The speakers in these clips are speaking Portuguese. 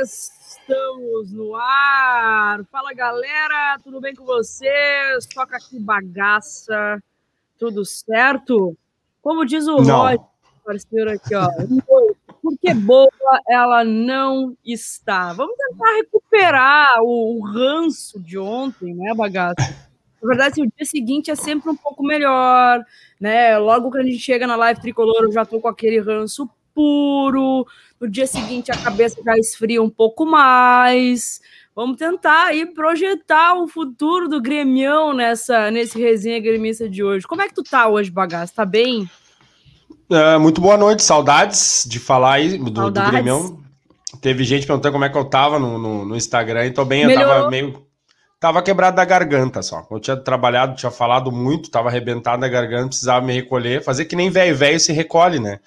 Estamos no ar. Fala galera, tudo bem com vocês? Toca aqui bagaça, tudo certo? Como diz o Roger, parceiro aqui, ó. Porque boa ela não está. Vamos tentar recuperar o, o ranço de ontem, né, bagaça? Na verdade, o dia seguinte é sempre um pouco melhor, né? Logo que a gente chega na live tricolor, eu já tô com aquele ranço puro. No dia seguinte, a cabeça já esfria um pouco mais. Vamos tentar aí projetar o futuro do Gremião nessa, nesse resenha gremista de hoje. Como é que tu tá hoje, bagaço? Tá bem? É, muito boa noite, saudades de falar aí do, do Gremião. Teve gente perguntando como é que eu tava no, no, no Instagram e tô bem, Melhorou. eu tava meio Tava quebrado da garganta só. Eu tinha trabalhado, tinha falado muito, tava arrebentado da garganta, precisava me recolher, fazer que nem velho, velho se recolhe, né?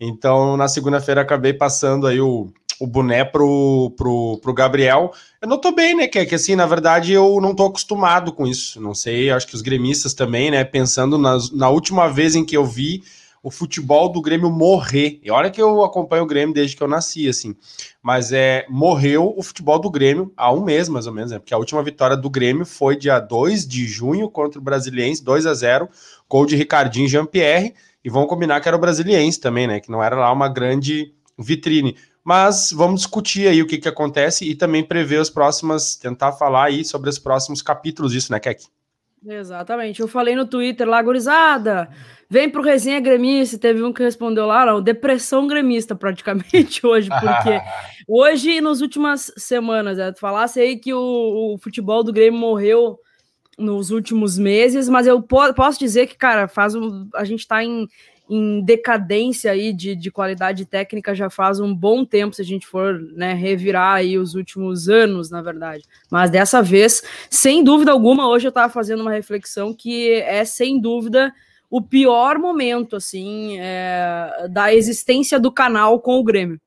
Então, na segunda-feira, acabei passando aí o, o boné pro, pro, pro Gabriel. Eu não tô bem, né? Que, que assim, na verdade, eu não tô acostumado com isso. Não sei, acho que os gremistas também, né? Pensando nas, na última vez em que eu vi o futebol do Grêmio morrer. E olha que eu acompanho o Grêmio desde que eu nasci, assim. Mas é morreu o futebol do Grêmio há um mês, mais ou menos, né? Porque a última vitória do Grêmio foi dia 2 de junho contra o Brasiliense, 2 a 0 gol de Ricardinho Jean-Pierre. E vamos combinar que era o Brasiliense também, né? Que não era lá uma grande vitrine. Mas vamos discutir aí o que, que acontece e também prever as próximas, tentar falar aí sobre os próximos capítulos disso, né, Keck? Exatamente. Eu falei no Twitter lá, gurizada, vem pro resenha gremista. Teve um que respondeu lá, não, depressão gremista praticamente hoje, porque hoje e nas últimas semanas, é, falasse aí que o, o, futebol do Grêmio morreu nos últimos meses, mas eu po posso dizer que, cara, faz um, a gente tá em em decadência aí de, de qualidade técnica já faz um bom tempo, se a gente for né, revirar aí os últimos anos, na verdade. Mas dessa vez, sem dúvida alguma, hoje eu estava fazendo uma reflexão que é, sem dúvida, o pior momento, assim, é, da existência do canal com o Grêmio.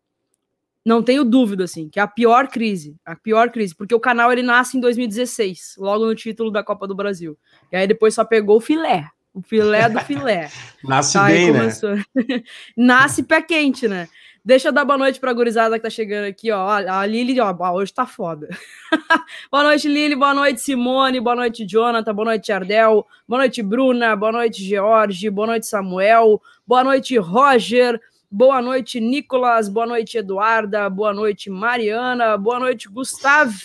Não tenho dúvida, assim, que é a pior crise, a pior crise, porque o canal ele nasce em 2016, logo no título da Copa do Brasil. E aí depois só pegou o filé, o filé do filé. Nasce tá, bem, né? Nasce pé quente, né? Deixa eu dar boa noite pra gurizada que tá chegando aqui, ó. A Lili, ó, hoje tá foda. boa noite, Lili. Boa noite, Simone. Boa noite, Jonathan. Boa noite, Ardel. Boa noite, Bruna. Boa noite, George. Boa noite, Samuel. Boa noite, Roger. Boa noite, Nicolas. Boa noite, Eduarda. Boa noite, Mariana. Boa noite, Gustavo.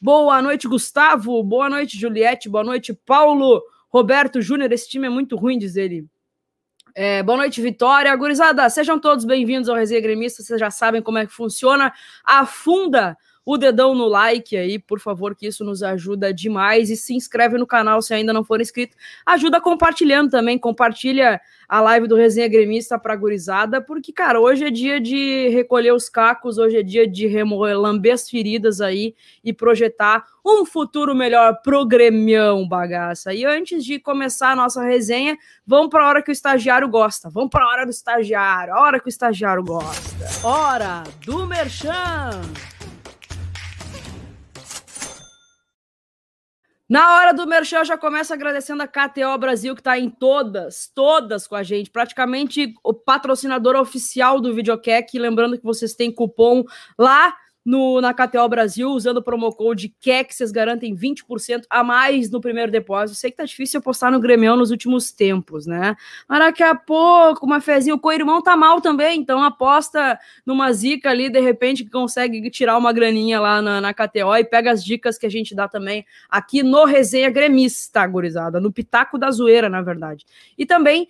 Boa noite, Gustavo. Boa noite, Juliette. Boa noite, Paulo. Roberto Júnior, esse time é muito ruim, diz ele. É, boa noite, Vitória. Gurizada, sejam todos bem-vindos ao Resenha Gremista. Vocês já sabem como é que funciona. Afunda o dedão no like aí, por favor, que isso nos ajuda demais. E se inscreve no canal se ainda não for inscrito. Ajuda compartilhando também, compartilha a live do Resenha Gremista pra gurizada, porque, cara, hoje é dia de recolher os cacos, hoje é dia de remover, lamber as feridas aí e projetar um futuro melhor pro Gremião, bagaça. E antes de começar a nossa resenha, vamos para a hora que o estagiário gosta. Vamos para a hora do estagiário, a hora que o estagiário gosta. Hora do Merchan! Na hora do merchan, já começa agradecendo a KTO Brasil, que está em todas, todas com a gente, praticamente o patrocinador oficial do Videocac. Lembrando que vocês têm cupom lá no, na KTO Brasil, usando o promo code KEC, vocês garantem 20% a mais no primeiro depósito. Sei que tá difícil apostar no Grêmio nos últimos tempos, né? Mas daqui a pouco, uma fezinha, o co-irmão tá mal também, então aposta numa zica ali, de repente, que consegue tirar uma graninha lá na, na KTO e pega as dicas que a gente dá também aqui no Resenha Gremista, gurizada, no Pitaco da Zoeira, na verdade. E também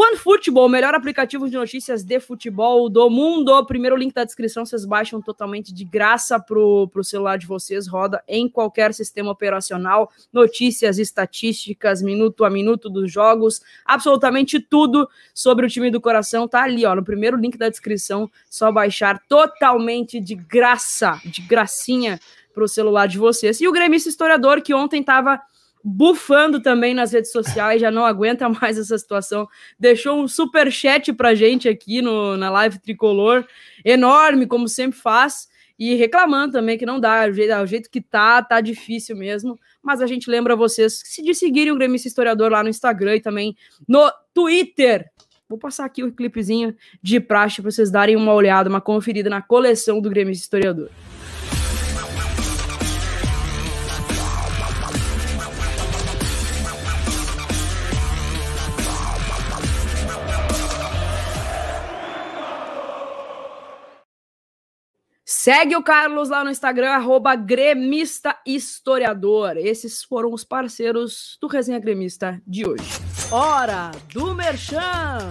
OneFootball, o melhor aplicativo de notícias de futebol do mundo. Primeiro link da descrição, vocês baixam totalmente de graça pro, pro celular de vocês, roda em qualquer sistema operacional, notícias, estatísticas, minuto a minuto dos jogos, absolutamente tudo sobre o time do coração tá ali, ó, no primeiro link da descrição, só baixar totalmente de graça, de gracinha pro celular de vocês. E o gremista historiador que ontem tava bufando também nas redes sociais, já não aguenta mais essa situação. Deixou um super chat pra gente aqui no, na live tricolor, enorme, como sempre faz, e reclamando também que não dá, o jeito, o jeito que tá, tá difícil mesmo. Mas a gente lembra vocês de seguirem o Grêmio Historiador lá no Instagram e também no Twitter. Vou passar aqui o clipezinho de praxe para vocês darem uma olhada, uma conferida na coleção do Grêmio Historiador. Segue o Carlos lá no Instagram, arroba gremista historiador. Esses foram os parceiros do Resenha Gremista de hoje. Hora do Merchan!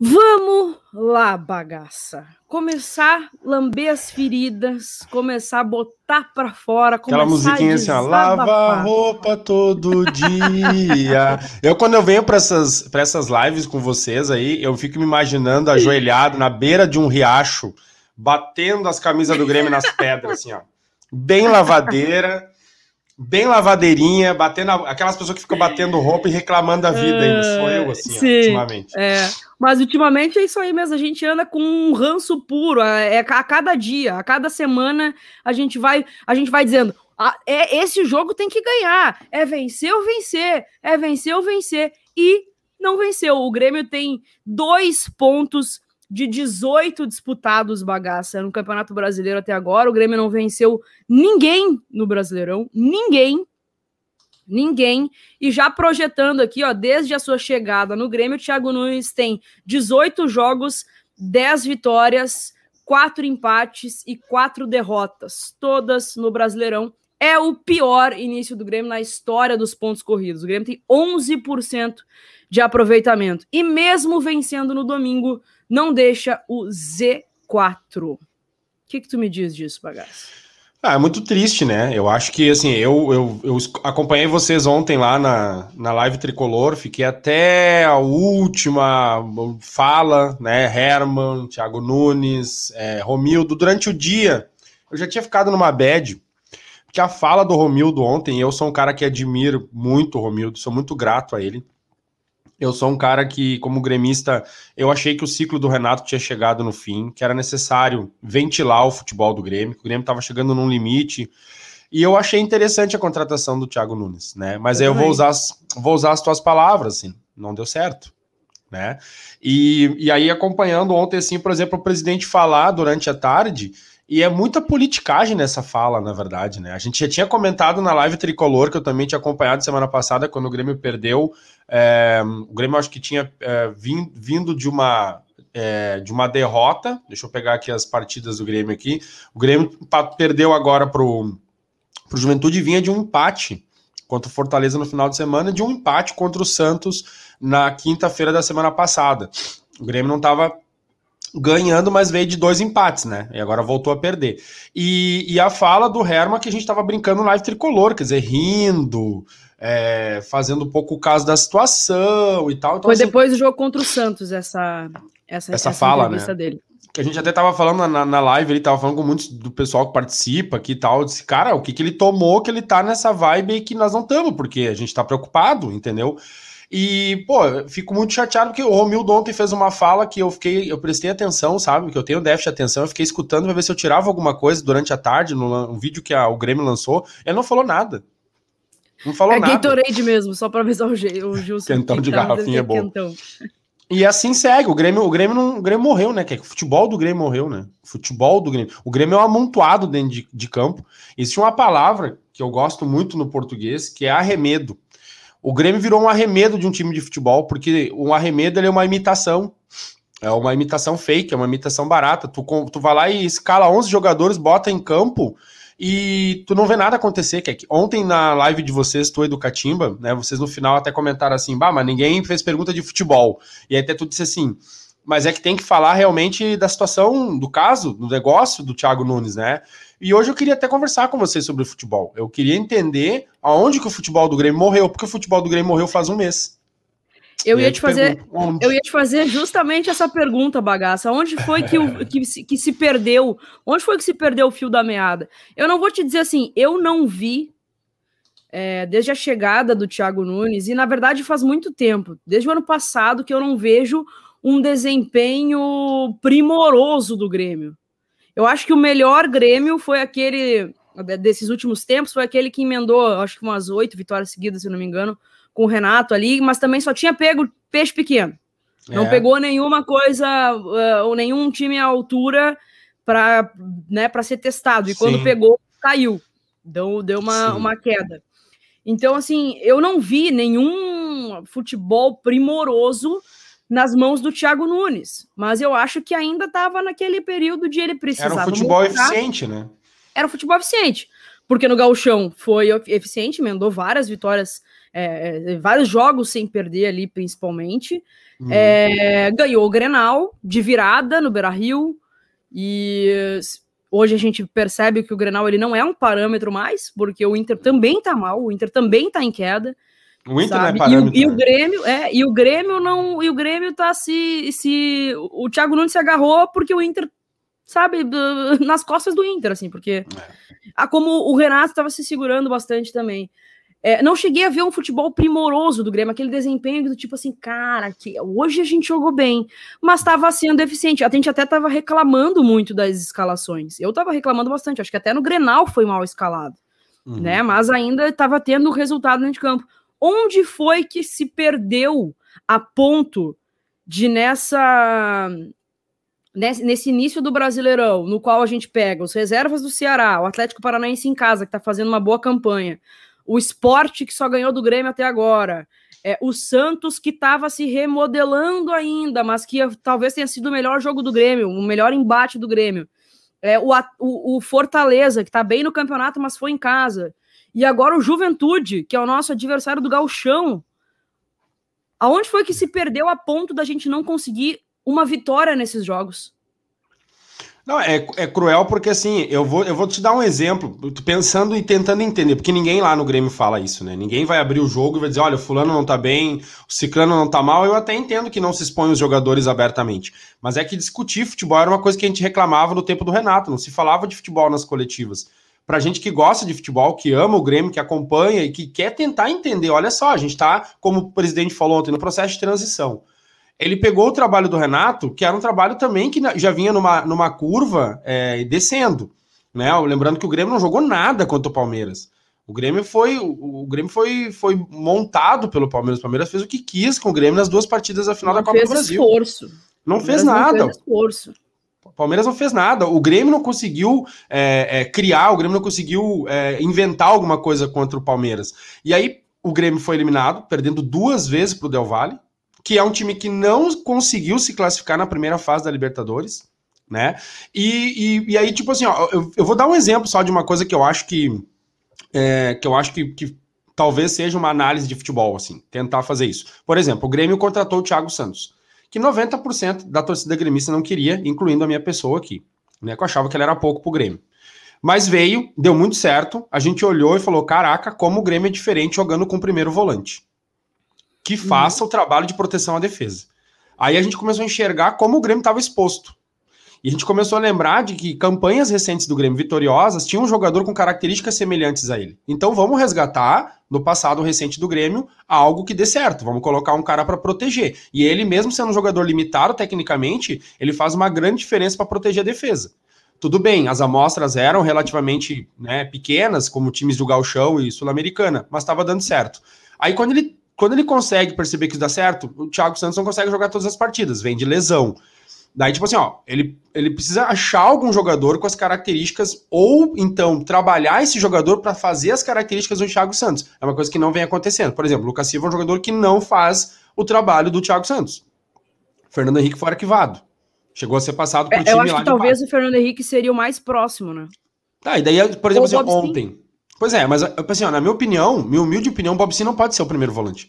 Vamos lá, bagaça. Começar a lamber as feridas, começar a botar pra fora, Aquela musiquinha assim, ó, lava a roupa todo dia. eu, quando eu venho pra essas, pra essas lives com vocês aí, eu fico me imaginando ajoelhado na beira de um riacho, batendo as camisas do Grêmio nas pedras, assim, ó. Bem lavadeira bem lavadeirinha, batendo aquelas pessoas que ficam batendo roupa e reclamando da vida ainda. Sou eu, assim, Sim, ó, ultimamente. É. Mas ultimamente é isso aí mesmo, a gente anda com um ranço puro, é, é a cada dia, a cada semana a gente vai, a gente vai dizendo, ah, é esse jogo tem que ganhar, é vencer ou vencer, é vencer ou vencer e não venceu. O Grêmio tem dois pontos de 18 disputados bagaça no Campeonato Brasileiro até agora. O Grêmio não venceu ninguém no Brasileirão, ninguém. Ninguém. E já projetando aqui, ó, desde a sua chegada no Grêmio, o Thiago Nunes tem 18 jogos, 10 vitórias, 4 empates e 4 derrotas, todas no Brasileirão. É o pior início do Grêmio na história dos pontos corridos. O Grêmio tem 11% de aproveitamento. E mesmo vencendo no domingo, não deixa o Z4. O que, que tu me diz disso, bagaço? Ah, é muito triste, né? Eu acho que, assim, eu, eu, eu acompanhei vocês ontem lá na, na live tricolor, fiquei até a última fala, né? Herman, Thiago Nunes, é, Romildo. Durante o dia, eu já tinha ficado numa bad, porque a fala do Romildo ontem, eu sou um cara que admiro muito o Romildo, sou muito grato a ele. Eu sou um cara que, como gremista, eu achei que o ciclo do Renato tinha chegado no fim, que era necessário ventilar o futebol do Grêmio, que o Grêmio estava chegando num limite. E eu achei interessante a contratação do Thiago Nunes, né? Mas eu aí eu vou usar, vou usar as tuas palavras, assim, não deu certo, né? E, e aí, acompanhando ontem, assim, por exemplo, o presidente falar durante a tarde e é muita politicagem nessa fala, na verdade, né? A gente já tinha comentado na live tricolor, que eu também tinha acompanhado semana passada, quando o Grêmio perdeu. É, o Grêmio acho que tinha é, vindo de uma. É, de uma derrota, deixa eu pegar aqui as partidas do Grêmio aqui. O Grêmio perdeu agora pro, pro Juventude vinha de um empate contra o Fortaleza no final de semana, de um empate contra o Santos na quinta-feira da semana passada. O Grêmio não estava ganhando, mas veio de dois empates, né? E agora voltou a perder. E, e a fala do Herman que a gente estava brincando live tricolor, quer dizer, rindo, é, fazendo um pouco o caso da situação e tal. Então, Foi assim, depois do jogo contra o Santos, essa, essa, essa, essa fala, né? dele. Que a gente até tava falando na, na live, ele tava falando com muitos do pessoal que participa aqui e tal. Disse, cara, o que, que ele tomou que ele tá nessa vibe que nós não estamos, porque a gente tá preocupado, entendeu? E, pô, eu fico muito chateado porque o Romildo ontem fez uma fala que eu fiquei, eu prestei atenção, sabe? Que eu tenho déficit de atenção, eu fiquei escutando pra ver se eu tirava alguma coisa durante a tarde, no, no vídeo que a, o Grêmio lançou. Ele não falou nada. Não falou é nada. É Gatorade mesmo, só pra avisar o, G, o Gilson. Quentão de garrafinha é bom. Quentão. E assim segue. O Grêmio, o Grêmio, não, o Grêmio morreu, né? Que o futebol do Grêmio morreu, né? O futebol do Grêmio. O Grêmio é um amontoado dentro de, de campo. Existe uma palavra que eu gosto muito no português, que é arremedo. O Grêmio virou um arremedo de um time de futebol, porque um arremedo é uma imitação. É uma imitação fake, é uma imitação barata. Tu, tu vai lá e escala 11 jogadores, bota em campo e tu não vê nada acontecer. Que ontem na live de vocês, tu e do Catimba, né? Vocês no final até comentaram assim, bah, mas ninguém fez pergunta de futebol. E até tu disse assim, mas é que tem que falar realmente da situação, do caso, do negócio do Thiago Nunes, né? E hoje eu queria até conversar com vocês sobre futebol. Eu queria entender aonde que o futebol do Grêmio morreu, porque o futebol do Grêmio morreu faz um mês. Eu ia te fazer, eu ia te fazer justamente essa pergunta, bagaça. Onde foi que, o, que, se, que se perdeu? Onde foi que se perdeu o fio da meada? Eu não vou te dizer assim, eu não vi é, desde a chegada do Thiago Nunes, e na verdade faz muito tempo, desde o ano passado, que eu não vejo um desempenho primoroso do Grêmio. Eu acho que o melhor Grêmio foi aquele desses últimos tempos, foi aquele que emendou, acho que umas oito vitórias seguidas, se não me engano, com o Renato ali, mas também só tinha pego peixe pequeno. Não é. pegou nenhuma coisa, uh, ou nenhum time à altura para né, ser testado. E Sim. quando pegou, caiu. Deu, deu uma, uma queda. Então, assim, eu não vi nenhum futebol primoroso nas mãos do Thiago Nunes. Mas eu acho que ainda estava naquele período de ele precisar. Era um futebol mostrar. eficiente, né? Era um futebol eficiente. Porque no Gauchão foi eficiente, mandou várias vitórias, é, é, vários jogos sem perder ali, principalmente. Hum. É, ganhou o Grenal de virada no Beira Rio. E hoje a gente percebe que o Grenal ele não é um parâmetro mais, porque o Inter também tá mal, o Inter também tá em queda. O Inter sabe? não é parâmetro. E, o, e o? Grêmio, é, e o Grêmio não, e o Grêmio tá se se o Thiago Nunes se agarrou porque o Inter sabe, nas costas do Inter assim, porque é. como o Renato estava se segurando bastante também. É, não cheguei a ver um futebol primoroso do Grêmio, aquele desempenho do tipo assim, cara, que hoje a gente jogou bem, mas estava sendo deficiente. A gente até estava reclamando muito das escalações. Eu estava reclamando bastante, acho que até no Grenal foi mal escalado, uhum. né? Mas ainda estava tendo resultado dentro de campo. Onde foi que se perdeu a ponto de nessa nesse início do Brasileirão, no qual a gente pega os reservas do Ceará, o Atlético Paranaense em casa, que está fazendo uma boa campanha, o esporte que só ganhou do Grêmio até agora, é, o Santos que estava se remodelando ainda, mas que talvez tenha sido o melhor jogo do Grêmio, o melhor embate do Grêmio. É, o, o, o Fortaleza, que está bem no campeonato, mas foi em casa. E agora o Juventude, que é o nosso adversário do Galchão. Aonde foi que se perdeu a ponto da gente não conseguir uma vitória nesses jogos? Não, é, é cruel porque assim, eu vou, eu vou te dar um exemplo, pensando e tentando entender, porque ninguém lá no Grêmio fala isso, né? Ninguém vai abrir o jogo e vai dizer, olha, o fulano não tá bem, o ciclano não tá mal, eu até entendo que não se expõe os jogadores abertamente. Mas é que discutir futebol era uma coisa que a gente reclamava no tempo do Renato, não se falava de futebol nas coletivas. Pra gente que gosta de futebol, que ama o Grêmio, que acompanha e que quer tentar entender, olha só, a gente tá, como o presidente falou ontem, no processo de transição ele pegou o trabalho do Renato, que era um trabalho também que já vinha numa, numa curva é, descendo. Né? Lembrando que o Grêmio não jogou nada contra o Palmeiras. O Grêmio foi o, o Grêmio foi, foi montado pelo Palmeiras. O Palmeiras fez o que quis com o Grêmio nas duas partidas da final não da Copa do Brasil. Esforço. Não fez nada. Não fez esforço. O Palmeiras não fez nada. O Grêmio não conseguiu é, é, criar, o Grêmio não conseguiu é, inventar alguma coisa contra o Palmeiras. E aí o Grêmio foi eliminado, perdendo duas vezes para o Del Valle que é um time que não conseguiu se classificar na primeira fase da Libertadores, né? E, e, e aí, tipo assim, ó, eu, eu, vou dar um exemplo só de uma coisa que eu acho que. É, que eu acho que, que talvez seja uma análise de futebol, assim, tentar fazer isso. Por exemplo, o Grêmio contratou o Thiago Santos, que 90% da torcida gremista não queria, incluindo a minha pessoa aqui, né? Que eu achava que ele era pouco pro Grêmio. Mas veio, deu muito certo, a gente olhou e falou: caraca, como o Grêmio é diferente jogando com o primeiro volante que uhum. faça o trabalho de proteção à defesa. Aí a gente começou a enxergar como o Grêmio estava exposto. E a gente começou a lembrar de que campanhas recentes do Grêmio vitoriosas tinham um jogador com características semelhantes a ele. Então vamos resgatar no passado recente do Grêmio algo que dê certo. Vamos colocar um cara para proteger. E ele, mesmo sendo um jogador limitado tecnicamente, ele faz uma grande diferença para proteger a defesa. Tudo bem, as amostras eram relativamente né, pequenas, como times do Galchão e Sul-Americana, mas estava dando certo. Aí quando ele quando ele consegue perceber que isso dá certo, o Thiago Santos não consegue jogar todas as partidas, vem de lesão. Daí, tipo assim, ó, ele, ele precisa achar algum jogador com as características, ou então trabalhar esse jogador para fazer as características do Thiago Santos. É uma coisa que não vem acontecendo. Por exemplo, o Lucas Silva é um jogador que não faz o trabalho do Thiago Santos. Fernando Henrique foi arquivado. Chegou a ser passado por é, time Eu acho que talvez o Fernando Henrique seria o mais próximo, né? Tá, e daí, por exemplo, assim, ontem. Pois é, mas assim, ó, na minha opinião, minha humilde opinião, o Bob Sim não pode ser o primeiro volante.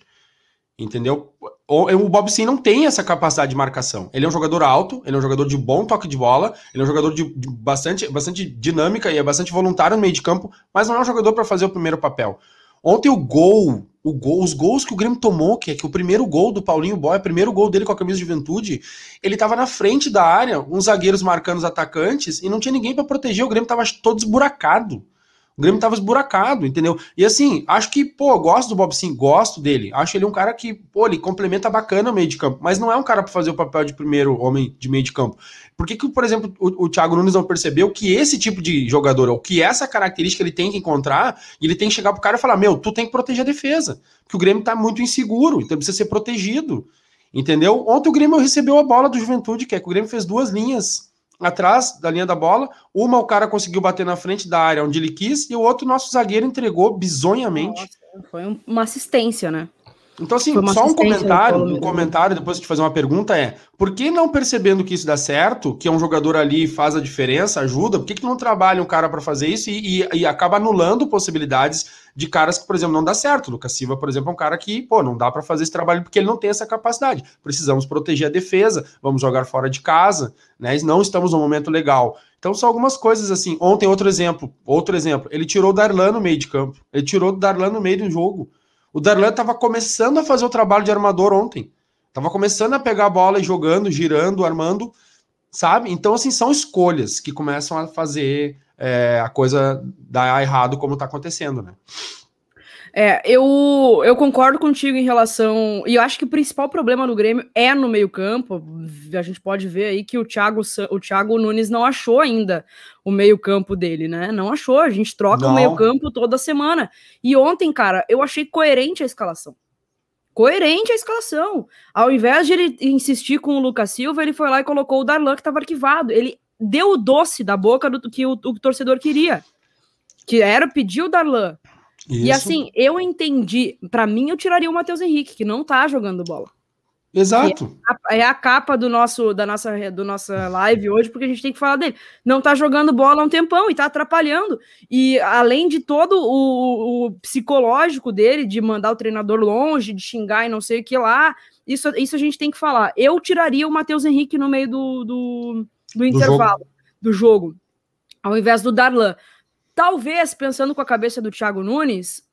Entendeu? O, o Bob Sim não tem essa capacidade de marcação. Ele é um jogador alto, ele é um jogador de bom toque de bola, ele é um jogador de, de bastante, bastante dinâmica e é bastante voluntário no meio de campo, mas não é um jogador para fazer o primeiro papel. Ontem o gol, o gol, os gols que o Grêmio tomou, que é que o primeiro gol do Paulinho Boy, o primeiro gol dele com a camisa de juventude, ele tava na frente da área, uns zagueiros marcando os atacantes e não tinha ninguém para proteger, o Grêmio tava todo esburacado. O Grêmio tava esburacado, entendeu? E assim, acho que, pô, gosto do Bob sim, gosto dele. Acho ele um cara que, pô, ele complementa bacana o meio de campo, mas não é um cara para fazer o papel de primeiro homem de meio de campo. Por que, que por exemplo, o, o Thiago Nunes não percebeu que esse tipo de jogador, ou que essa característica ele tem que encontrar, e ele tem que chegar pro cara e falar: meu, tu tem que proteger a defesa, porque o Grêmio tá muito inseguro, então precisa ser protegido. Entendeu? Ontem o Grêmio recebeu a bola do Juventude, que é que o Grêmio fez duas linhas atrás da linha da bola. Uma o cara conseguiu bater na frente da área onde ele quis, e o outro nosso zagueiro entregou bizonhamente. Nossa, foi uma assistência, né? Então, assim, só um comentário, um comentário, depois de fazer uma pergunta é: por que não percebendo que isso dá certo, que é um jogador ali faz a diferença, ajuda, por que, que não trabalha um cara para fazer isso e, e, e, acaba anulando possibilidades de caras que, por exemplo, não dá certo? Lucas Silva, por exemplo, é um cara que, pô, não dá para fazer esse trabalho porque ele não tem essa capacidade. Precisamos proteger a defesa, vamos jogar fora de casa, né? Não estamos num momento legal. Então são algumas coisas assim. Ontem, outro exemplo, outro exemplo, ele tirou o Darlan no meio de campo. Ele tirou o Darlan no meio do jogo. O Darlan estava começando a fazer o trabalho de armador ontem. Tava começando a pegar a bola e jogando, girando, armando, sabe? Então, assim, são escolhas que começam a fazer é, a coisa dar errado como está acontecendo, né? É, eu, eu concordo contigo em relação. E eu acho que o principal problema do Grêmio é no meio-campo. A gente pode ver aí que o Thiago, o Thiago Nunes não achou ainda o meio-campo dele, né? Não achou. A gente troca não. o meio-campo toda semana. E ontem, cara, eu achei coerente a escalação. Coerente a escalação. Ao invés de ele insistir com o Lucas Silva, ele foi lá e colocou o Darlan, que estava arquivado. Ele deu o doce da boca do que o, o torcedor queria. Que era pedir o Darlan isso. E assim, eu entendi. Para mim, eu tiraria o Matheus Henrique, que não tá jogando bola. Exato. É a, é a, capa do nosso, da nossa, do nossa live hoje, porque a gente tem que falar dele. Não tá jogando bola há um tempão e tá atrapalhando. E além de todo o, o psicológico dele, de mandar o treinador longe, de xingar e não sei o que lá, isso, isso a gente tem que falar. Eu tiraria o Matheus Henrique no meio do, do, do intervalo jogo. do jogo, ao invés do Darlan. Talvez, pensando com a cabeça do Thiago Nunes,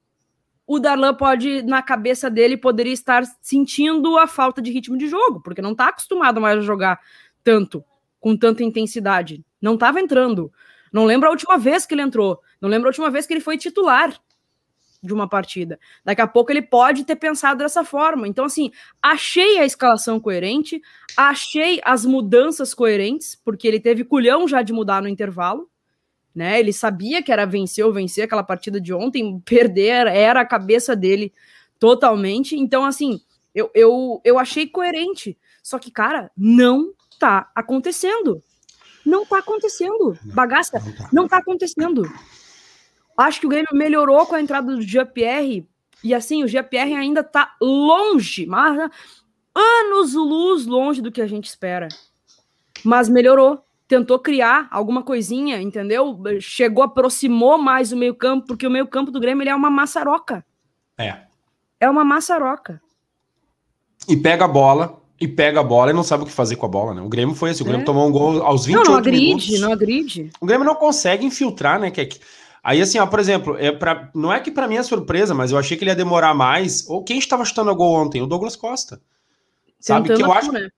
o Darlan pode, na cabeça dele, poderia estar sentindo a falta de ritmo de jogo, porque não está acostumado mais a jogar tanto, com tanta intensidade. Não estava entrando. Não lembro a última vez que ele entrou. Não lembro a última vez que ele foi titular de uma partida. Daqui a pouco ele pode ter pensado dessa forma. Então, assim, achei a escalação coerente, achei as mudanças coerentes, porque ele teve culhão já de mudar no intervalo né? Ele sabia que era vencer ou vencer aquela partida de ontem, perder era a cabeça dele totalmente. Então, assim, eu, eu, eu achei coerente. Só que, cara, não tá acontecendo. Não tá acontecendo. Bagaça, não tá, não tá acontecendo. Acho que o Grêmio melhorou com a entrada do Jean-Pierre. E assim, o Jean-Pierre ainda tá longe, mas anos luz longe do que a gente espera. Mas melhorou tentou criar alguma coisinha, entendeu? Chegou, aproximou mais o meio-campo, porque o meio-campo do Grêmio é uma maçaroca. É. É uma maçaroca. E pega a bola, e pega a bola e não sabe o que fazer com a bola, né? O Grêmio foi assim, o Grêmio é. tomou um gol aos 28 não, não agride, minutos. Não agride, O Grêmio não consegue infiltrar, né, que Aí, assim, ó, por exemplo, é pra, não é que para mim é surpresa, mas eu achei que ele ia demorar mais. Ou quem estava chutando a gol ontem? O Douglas Costa. Sabe? que eu acho, né?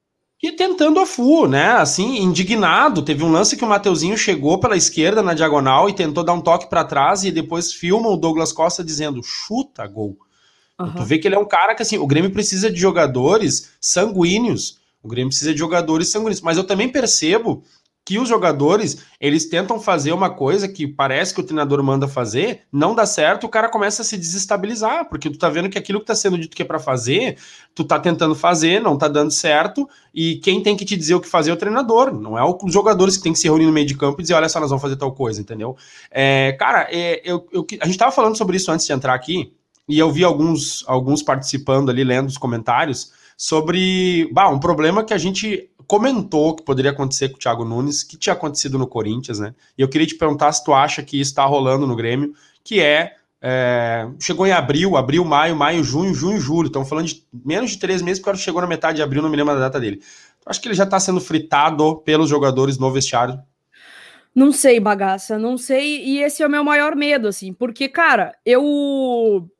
E tentando a full, né? Assim, indignado. Teve um lance que o Mateuzinho chegou pela esquerda na diagonal e tentou dar um toque para trás e depois filma o Douglas Costa dizendo chuta gol. Uhum. Tu vê que ele é um cara que assim, o Grêmio precisa de jogadores sanguíneos. O Grêmio precisa de jogadores sanguíneos. Mas eu também percebo que os jogadores, eles tentam fazer uma coisa que parece que o treinador manda fazer, não dá certo, o cara começa a se desestabilizar, porque tu tá vendo que aquilo que tá sendo dito que é para fazer, tu tá tentando fazer, não tá dando certo, e quem tem que te dizer o que fazer é o treinador, não é os jogadores que tem que se reunir no meio de campo e dizer, olha só, nós vamos fazer tal coisa, entendeu? É, cara, é, eu, eu, a gente tava falando sobre isso antes de entrar aqui, e eu vi alguns, alguns participando ali, lendo os comentários, sobre bah, um problema que a gente comentou que poderia acontecer com o Thiago Nunes, que tinha acontecido no Corinthians, né? E eu queria te perguntar se tu acha que isso está rolando no Grêmio, que é, é, chegou em abril, abril, maio, maio, junho, junho, julho. Estamos falando de menos de três meses, porque ele chegou na metade de abril, não me lembro da data dele. Acho que ele já está sendo fritado pelos jogadores no vestiário. Não sei, bagaça, não sei. E esse é o meu maior medo, assim, porque, cara, eu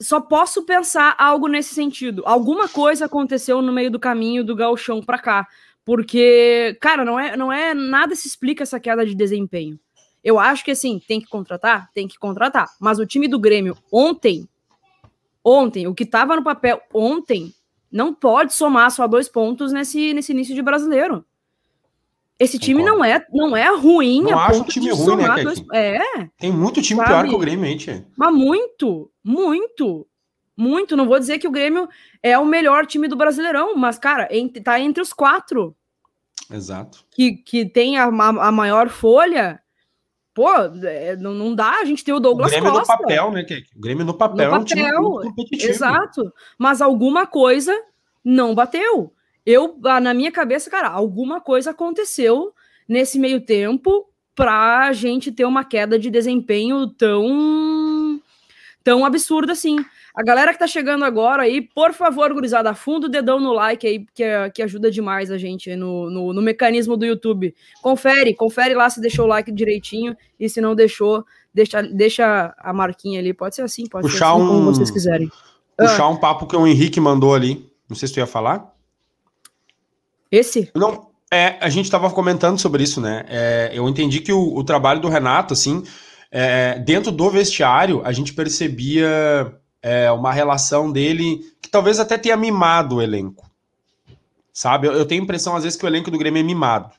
só posso pensar algo nesse sentido. Alguma coisa aconteceu no meio do caminho do galchão para cá, porque, cara, não é, não é nada se explica essa queda de desempenho. Eu acho que assim, tem que contratar? Tem que contratar. Mas o time do Grêmio ontem, ontem, o que estava no papel ontem, não pode somar só dois pontos nesse, nesse início de brasileiro. Esse time não é, não é ruim. Não acho um time ruim, né, dois... É. Tem muito time sabe? pior que o Grêmio, gente. Mas muito, muito, muito. Não vou dizer que o Grêmio é o melhor time do Brasileirão, mas, cara, tá entre os quatro. Exato. Que, que tem a, a maior folha. Pô, é, não, não dá, a gente tem o Douglas o Grêmio Costa. no papel, né, Kek? O Grêmio no papel, no papel é um time competitivo. Exato. Mas alguma coisa não bateu. Eu, ah, na minha cabeça, cara, alguma coisa aconteceu nesse meio tempo pra gente ter uma queda de desempenho tão tão absurda assim. A galera que tá chegando agora aí, por favor, gurizada, afunda o dedão no like aí, que, que ajuda demais a gente no, no, no, mecanismo do YouTube. Confere, confere lá se deixou o like direitinho e se não deixou, deixa, deixa a marquinha ali. Pode ser assim, pode puxar ser assim, um, como vocês quiserem. Puxar ah. um papo que o Henrique mandou ali. Não sei se tu ia falar. Esse? Não, é, a gente estava comentando sobre isso, né? É, eu entendi que o, o, trabalho do Renato, assim, é, dentro do vestiário, a gente percebia é, uma relação dele que talvez até tenha mimado o elenco. Sabe? Eu, eu tenho a impressão, às vezes, que o elenco do Grêmio é mimado.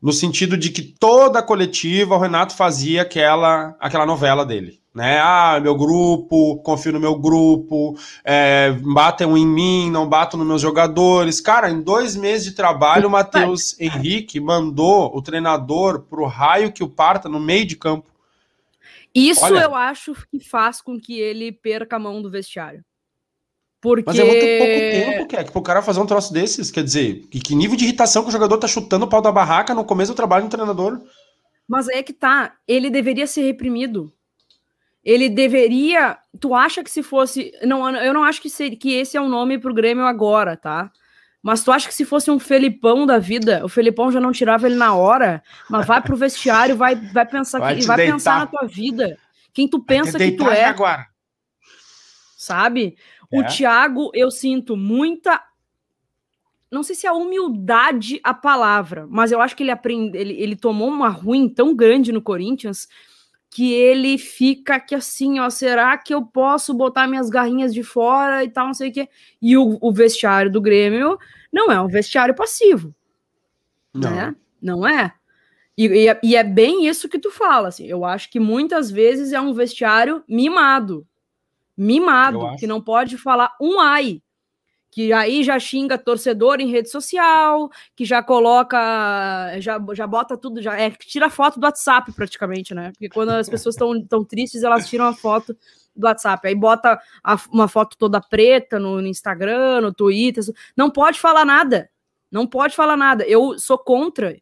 No sentido de que toda a coletiva o Renato fazia aquela, aquela novela dele né? Ah, meu grupo, confio no meu grupo, é, batem em mim, não batam nos meus jogadores. Cara, em dois meses de trabalho, o Matheus Henrique mandou o treinador pro raio que o parta no meio de campo. Isso Olha, eu acho que faz com que ele perca a mão do vestiário. Porque... Mas é muito pouco tempo, pro cara fazer um troço desses, quer dizer, que, que nível de irritação que o jogador tá chutando o pau da barraca no começo do trabalho do treinador. Mas é que tá, ele deveria ser reprimido ele deveria. Tu acha que se fosse. Não, eu não acho que, ser, que esse é o um nome pro Grêmio agora, tá? Mas tu acha que se fosse um Felipão da vida, o Felipão já não tirava ele na hora, mas vai pro vestiário, vai, vai pensar vai que vai deitar. pensar na tua vida. Quem tu pensa que tu é. Agora. Sabe? É. O Thiago, eu sinto muita não sei se é humildade a palavra, mas eu acho que ele aprende, ele, ele tomou uma ruim tão grande no Corinthians que ele fica aqui assim, ó, será que eu posso botar minhas garrinhas de fora e tal, não sei o quê. E o, o vestiário do Grêmio não é um vestiário passivo. Não. Né? Não é. E, e, é, e, é bem isso que tu fala, assim, eu acho que muitas vezes é um vestiário mimado. Mimado, que não pode falar um ai que aí já xinga torcedor em rede social, que já coloca, já, já bota tudo, já é, tira foto do WhatsApp praticamente, né? Porque quando as pessoas estão tão tristes, elas tiram a foto do WhatsApp, aí bota a, uma foto toda preta no, no, Instagram, no Twitter, não pode falar nada, não pode falar nada. Eu sou contra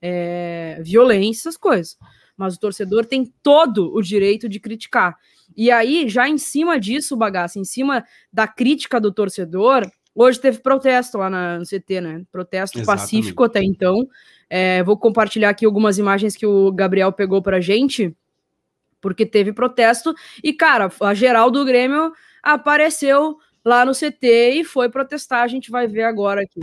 é, violência, essas coisas, mas o torcedor tem todo o direito de criticar. E aí, já em cima disso, bagaço, em cima da crítica do torcedor, hoje teve protesto lá na, no CT, né? Protesto Exatamente. pacífico até então. É, vou compartilhar aqui algumas imagens que o Gabriel pegou pra gente, porque teve protesto. E, cara, a geral do Grêmio apareceu lá no CT e foi protestar. A gente vai ver agora aqui.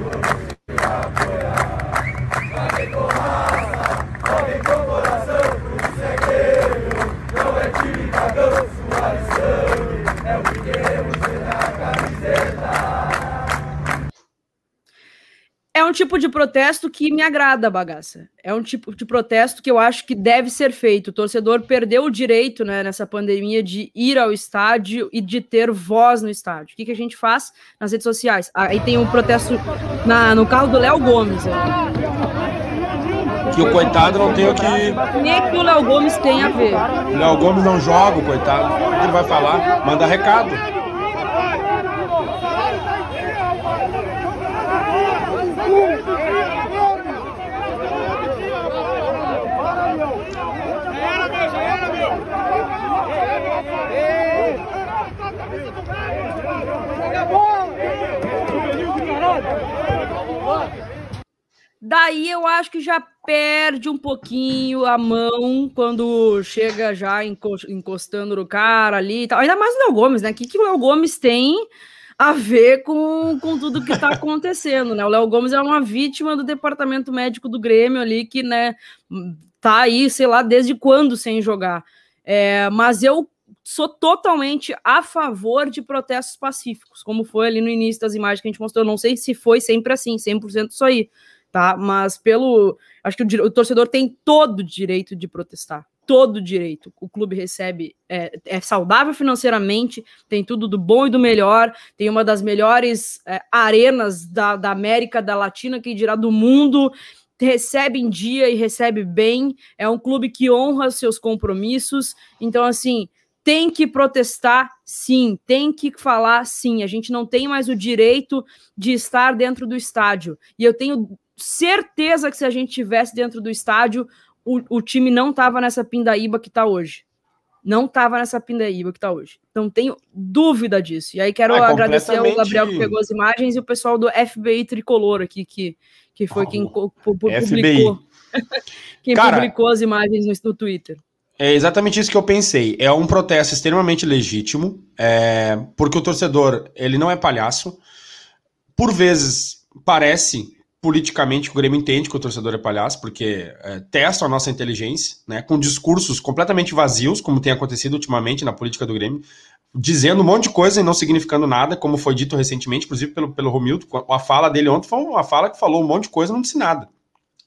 Um tipo de protesto que me agrada, bagaça. É um tipo de protesto que eu acho que deve ser feito. O torcedor perdeu o direito, né, nessa pandemia, de ir ao estádio e de ter voz no estádio. O que, que a gente faz nas redes sociais? Aí tem um protesto na, no carro do Léo Gomes. Né? Que o coitado não tem o que. Nem que o Léo Gomes tem a ver. O Léo Gomes não joga, o coitado. Ele vai falar? Manda recado. Daí eu acho que já perde um pouquinho a mão quando chega já encostando no cara ali e tal. Ainda mais o Léo Gomes, né? O que, que o Léo Gomes tem a ver com, com tudo que está acontecendo, né? O Léo Gomes é uma vítima do departamento médico do Grêmio ali, que, né, tá aí, sei lá, desde quando sem jogar. É, mas eu sou totalmente a favor de protestos pacíficos, como foi ali no início das imagens que a gente mostrou. Não sei se foi sempre assim, 100% isso aí, tá? Mas pelo. Acho que o, o torcedor tem todo o direito de protestar. Todo o direito. O clube recebe, é, é, saudável financeiramente, tem tudo do bom e do melhor, tem uma das melhores é, arenas da, da América, da Latina, que dirá do mundo recebe em dia e recebe bem, é um clube que honra seus compromissos. Então, assim, tem que protestar, sim, tem que falar, sim. A gente não tem mais o direito de estar dentro do estádio. E eu tenho certeza que se a gente tivesse dentro do estádio, o, o time não tava nessa pindaíba que tá hoje. Não tava nessa pindaíba que tá hoje. Não tenho dúvida disso. E aí quero ah, agradecer ao Gabriel que pegou as imagens e o pessoal do FBI Tricolor aqui, que, que foi oh, quem publicou. quem Cara, publicou as imagens no, no Twitter. É exatamente isso que eu pensei. É um protesto extremamente legítimo, é, porque o torcedor ele não é palhaço. Por vezes parece politicamente o Grêmio entende que o torcedor é palhaço, porque é, testam a nossa inteligência, né, com discursos completamente vazios, como tem acontecido ultimamente na política do Grêmio, dizendo um monte de coisa e não significando nada, como foi dito recentemente, inclusive pelo, pelo Romildo. A fala dele ontem foi uma fala que falou um monte de coisa e não disse nada.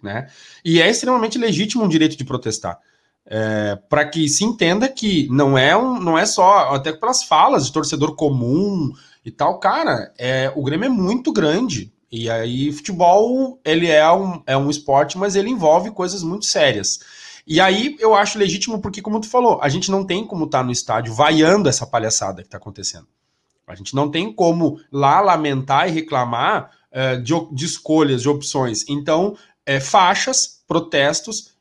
Né? E é extremamente legítimo um direito de protestar. É, para que se entenda que não é um, não é só até pelas falas de torcedor comum e tal, cara, é, o Grêmio é muito grande e aí futebol ele é um, é um esporte, mas ele envolve coisas muito sérias. E aí eu acho legítimo porque, como tu falou, a gente não tem como estar tá no estádio vaiando essa palhaçada que está acontecendo. A gente não tem como lá lamentar e reclamar é, de, de escolhas, de opções. Então, é, faixas, protestos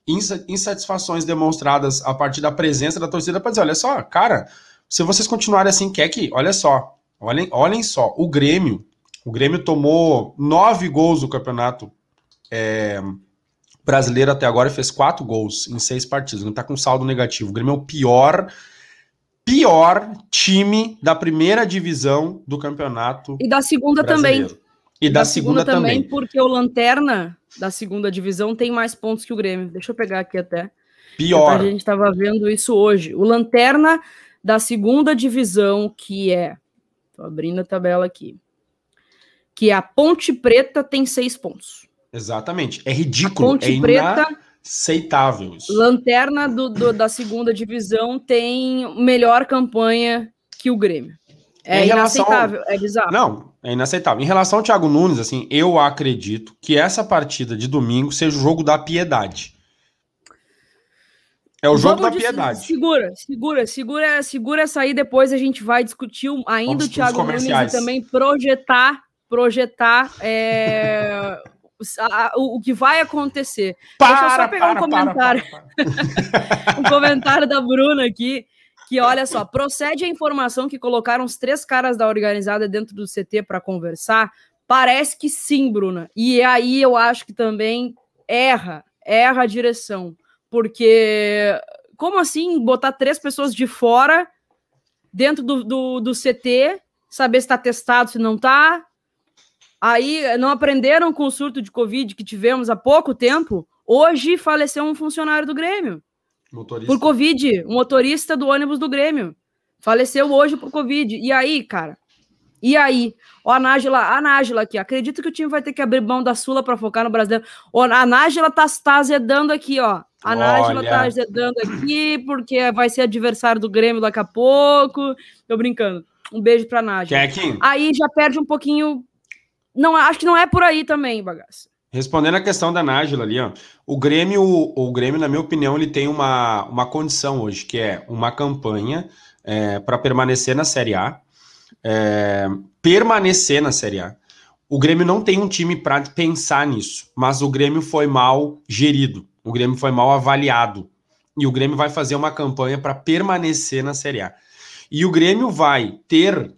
insatisfações demonstradas a partir da presença da torcida para dizer: olha só, cara, se vocês continuarem assim, quer que, olha só, olhem, olhem só, o Grêmio, o Grêmio tomou nove gols no campeonato é, brasileiro até agora e fez quatro gols em seis partidas, não está com saldo negativo. O Grêmio é o pior pior time da primeira divisão do campeonato. E da segunda brasileiro. também. E da, da segunda, segunda também, também, porque o Lanterna da segunda divisão tem mais pontos que o Grêmio. Deixa eu pegar aqui até. Pior. A gente estava vendo isso hoje. O Lanterna da segunda divisão, que é. Tô abrindo a tabela aqui. Que a Ponte Preta, tem seis pontos. Exatamente. É ridículo. A Ponte é Preta. Aceitável. Lanterna do, do, da segunda divisão tem melhor campanha que o Grêmio. É inaceitável, é bizarro. Não, é inaceitável. Em relação ao Thiago Nunes, assim, eu acredito que essa partida de domingo seja o jogo da piedade. É o jogo Vamos da piedade. Segura, segura, segura, segura essa aí. Depois a gente vai discutir ainda Vamos o Thiago Nunes e também projetar, projetar é, o, o, que vai acontecer. Para, Deixa eu só pegar para, um comentário. Para, um comentário da Bruna aqui que olha só, procede a informação que colocaram os três caras da organizada dentro do CT para conversar? Parece que sim, Bruna. E aí eu acho que também erra, erra a direção. Porque como assim botar três pessoas de fora dentro do, do, do CT, saber se está testado, se não está? Aí não aprenderam com o surto de Covid que tivemos há pouco tempo? Hoje faleceu um funcionário do Grêmio. Motorista. Por Covid, um motorista do ônibus do Grêmio. Faleceu hoje por Covid. E aí, cara? E aí? Ó, a Nájila, a Nájila aqui. Acredito que o time vai ter que abrir mão da Sula para focar no brasileiro. Ó, a Nájila tá, tá azedando aqui, ó. A Nájila tá azedando aqui porque vai ser adversário do Grêmio daqui a pouco. Tô brincando. Um beijo pra Nájila. Aí já perde um pouquinho. Não, acho que não é por aí também, bagaça. Respondendo a questão da Nájila ali, ó, o Grêmio, o Grêmio, na minha opinião, ele tem uma, uma condição hoje, que é uma campanha é, para permanecer na Série A. É, permanecer na Série A. O Grêmio não tem um time para pensar nisso, mas o Grêmio foi mal gerido, o Grêmio foi mal avaliado. E o Grêmio vai fazer uma campanha para permanecer na Série A. E o Grêmio vai ter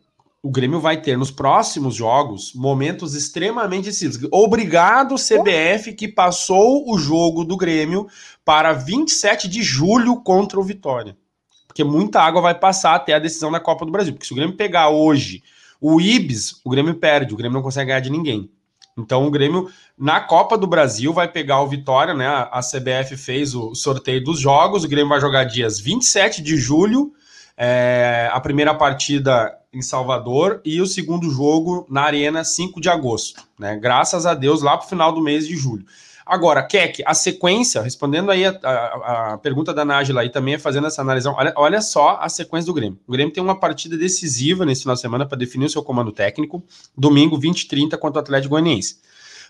o Grêmio vai ter nos próximos jogos momentos extremamente decisivos. Obrigado, CBF, que passou o jogo do Grêmio para 27 de julho contra o Vitória. Porque muita água vai passar até a decisão da Copa do Brasil. Porque se o Grêmio pegar hoje o Ibis, o Grêmio perde, o Grêmio não consegue ganhar de ninguém. Então o Grêmio na Copa do Brasil vai pegar o Vitória, né? A CBF fez o sorteio dos jogos. O Grêmio vai jogar dias 27 de julho, é, a primeira partida em Salvador e o segundo jogo na Arena 5 de agosto, né? Graças a Deus lá para o final do mês de julho. Agora, Keck, a sequência, respondendo aí a, a, a pergunta da Nájila e também fazendo essa análise, olha, olha só a sequência do Grêmio. O Grêmio tem uma partida decisiva nesse final de semana para definir o seu comando técnico, domingo 20 e 30 contra o Atlético Goianiense.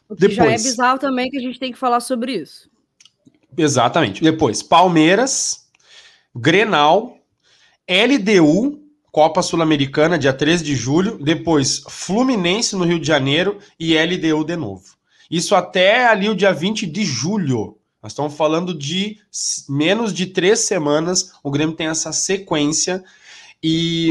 O Depois, já é bizarro também que a gente tem que falar sobre isso. Exatamente. Depois, Palmeiras, Grenal, LDU, Copa Sul-Americana, dia 13 de julho. Depois, Fluminense no Rio de Janeiro e LDU de novo. Isso até ali o dia 20 de julho. Nós estamos falando de menos de três semanas. O Grêmio tem essa sequência. E,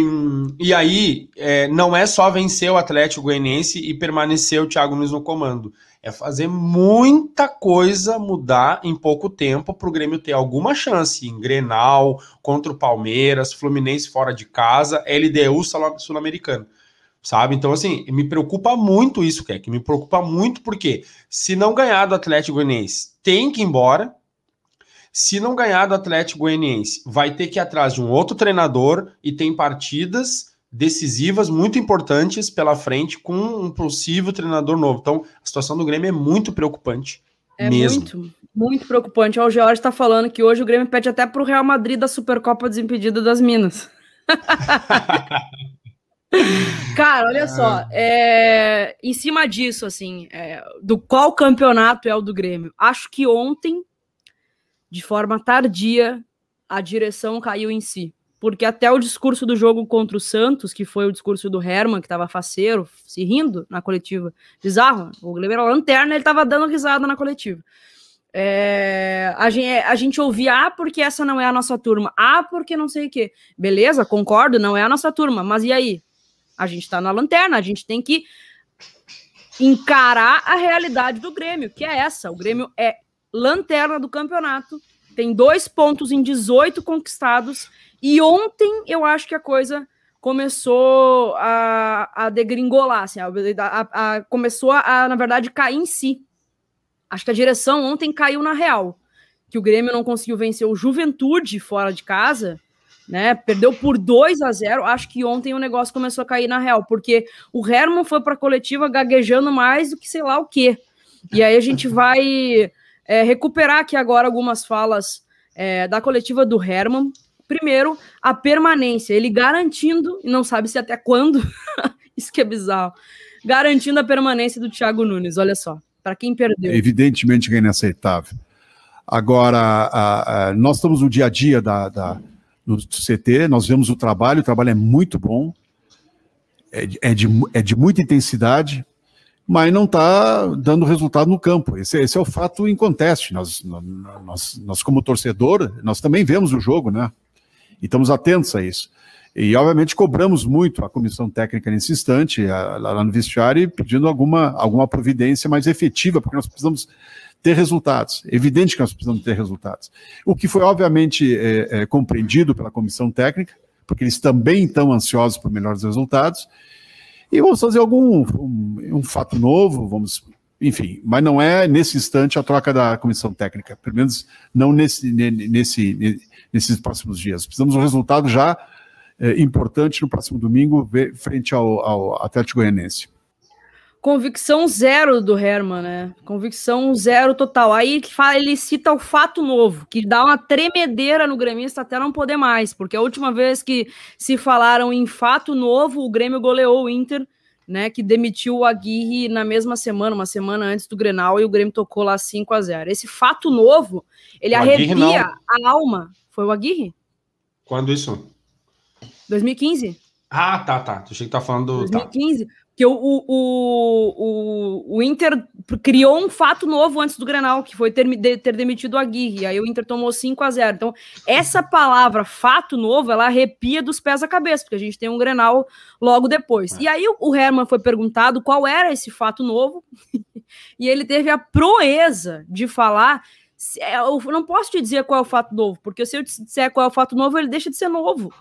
e aí, é, não é só vencer o Atlético Goianiense e permanecer o Thiago Nunes no comando. É fazer muita coisa mudar em pouco tempo para o Grêmio ter alguma chance em Grenal, contra o Palmeiras, Fluminense fora de casa, LDU sul-americano sabe? Então, assim, me preocupa muito isso, que me preocupa muito porque se não ganhar do Atlético Goianiense, tem que ir embora. Se não ganhar do Atlético Goianiense, vai ter que ir atrás de um outro treinador e tem partidas decisivas muito importantes pela frente com um possível treinador novo. Então, a situação do Grêmio é muito preocupante. É mesmo. muito, muito preocupante. O George está falando que hoje o Grêmio pede até para o Real Madrid da Supercopa Desimpedida das Minas. Cara, olha só, é, em cima disso, assim, é, do qual campeonato é o do Grêmio? Acho que ontem, de forma tardia, a direção caiu em si. Porque até o discurso do jogo contra o Santos, que foi o discurso do Herman, que tava faceiro, se rindo na coletiva, bizarro, o Grêmio era lanterna, ele tava dando risada na coletiva. É, a, gente, a gente ouvia, ah, porque essa não é a nossa turma, ah, porque não sei o quê. Beleza, concordo, não é a nossa turma, mas e aí? A gente está na lanterna, a gente tem que encarar a realidade do Grêmio, que é essa. O Grêmio é lanterna do campeonato, tem dois pontos em 18 conquistados, e ontem eu acho que a coisa começou a, a degringolar, assim, a, a, a, começou a, na verdade, cair em si. Acho que a direção ontem caiu na real, que o Grêmio não conseguiu vencer o Juventude fora de casa, né? Perdeu por 2 a 0. Acho que ontem o negócio começou a cair na real, porque o Herman foi para a coletiva gaguejando mais do que sei lá o quê. E aí a gente vai é, recuperar aqui agora algumas falas é, da coletiva do Herman. Primeiro, a permanência, ele garantindo, e não sabe se até quando, isso que é bizarro, garantindo a permanência do Thiago Nunes. Olha só, para quem perdeu. Evidentemente que é inaceitável. Agora, a, a, nós estamos no dia a dia da, da no CT, nós vemos o trabalho, o trabalho é muito bom, é, é, de, é de muita intensidade, mas não está dando resultado no campo. Esse, esse, é o fato em conteste. Nós, nós, nós, como torcedor, nós também vemos o jogo, né? E estamos atentos a isso. E, obviamente, cobramos muito a comissão técnica nesse instante, lá no vestiário, pedindo alguma, alguma providência mais efetiva, porque nós precisamos ter resultados. Evidente que nós precisamos ter resultados. O que foi, obviamente, é, é, compreendido pela comissão técnica, porque eles também estão ansiosos por melhores resultados. E vamos fazer algum um, um fato novo, vamos, enfim, mas não é nesse instante a troca da comissão técnica, pelo menos não nesse, nesse, nesses próximos dias. Precisamos de um resultado já é, importante no próximo domingo, frente ao, ao Atlético Goianense convicção zero do Herman, né? Convicção zero total. Aí ele, fala, ele cita o fato novo, que dá uma tremedeira no gremista até não poder mais, porque a última vez que se falaram em fato novo, o Grêmio goleou o Inter, né? Que demitiu o Aguirre na mesma semana, uma semana antes do Grenal, e o Grêmio tocou lá 5 a 0 Esse fato novo, ele o arrepia a alma. Foi o Aguirre? Quando isso? 2015. Ah, tá, tá. Achei que tá falando. 2015. Tá que o, o, o, o, Inter criou um fato novo antes do Grenal, que foi ter, ter demitido a Aguirre, aí o Inter tomou 5 a 0 Então, essa palavra fato novo, ela arrepia dos pés à cabeça, porque a gente tem um Grenal logo depois. É. E aí o, Herman foi perguntado qual era esse fato novo, e ele teve a proeza de falar é, eu não posso te dizer qual é o fato novo, porque se eu disser qual é o fato novo, ele deixa de ser novo.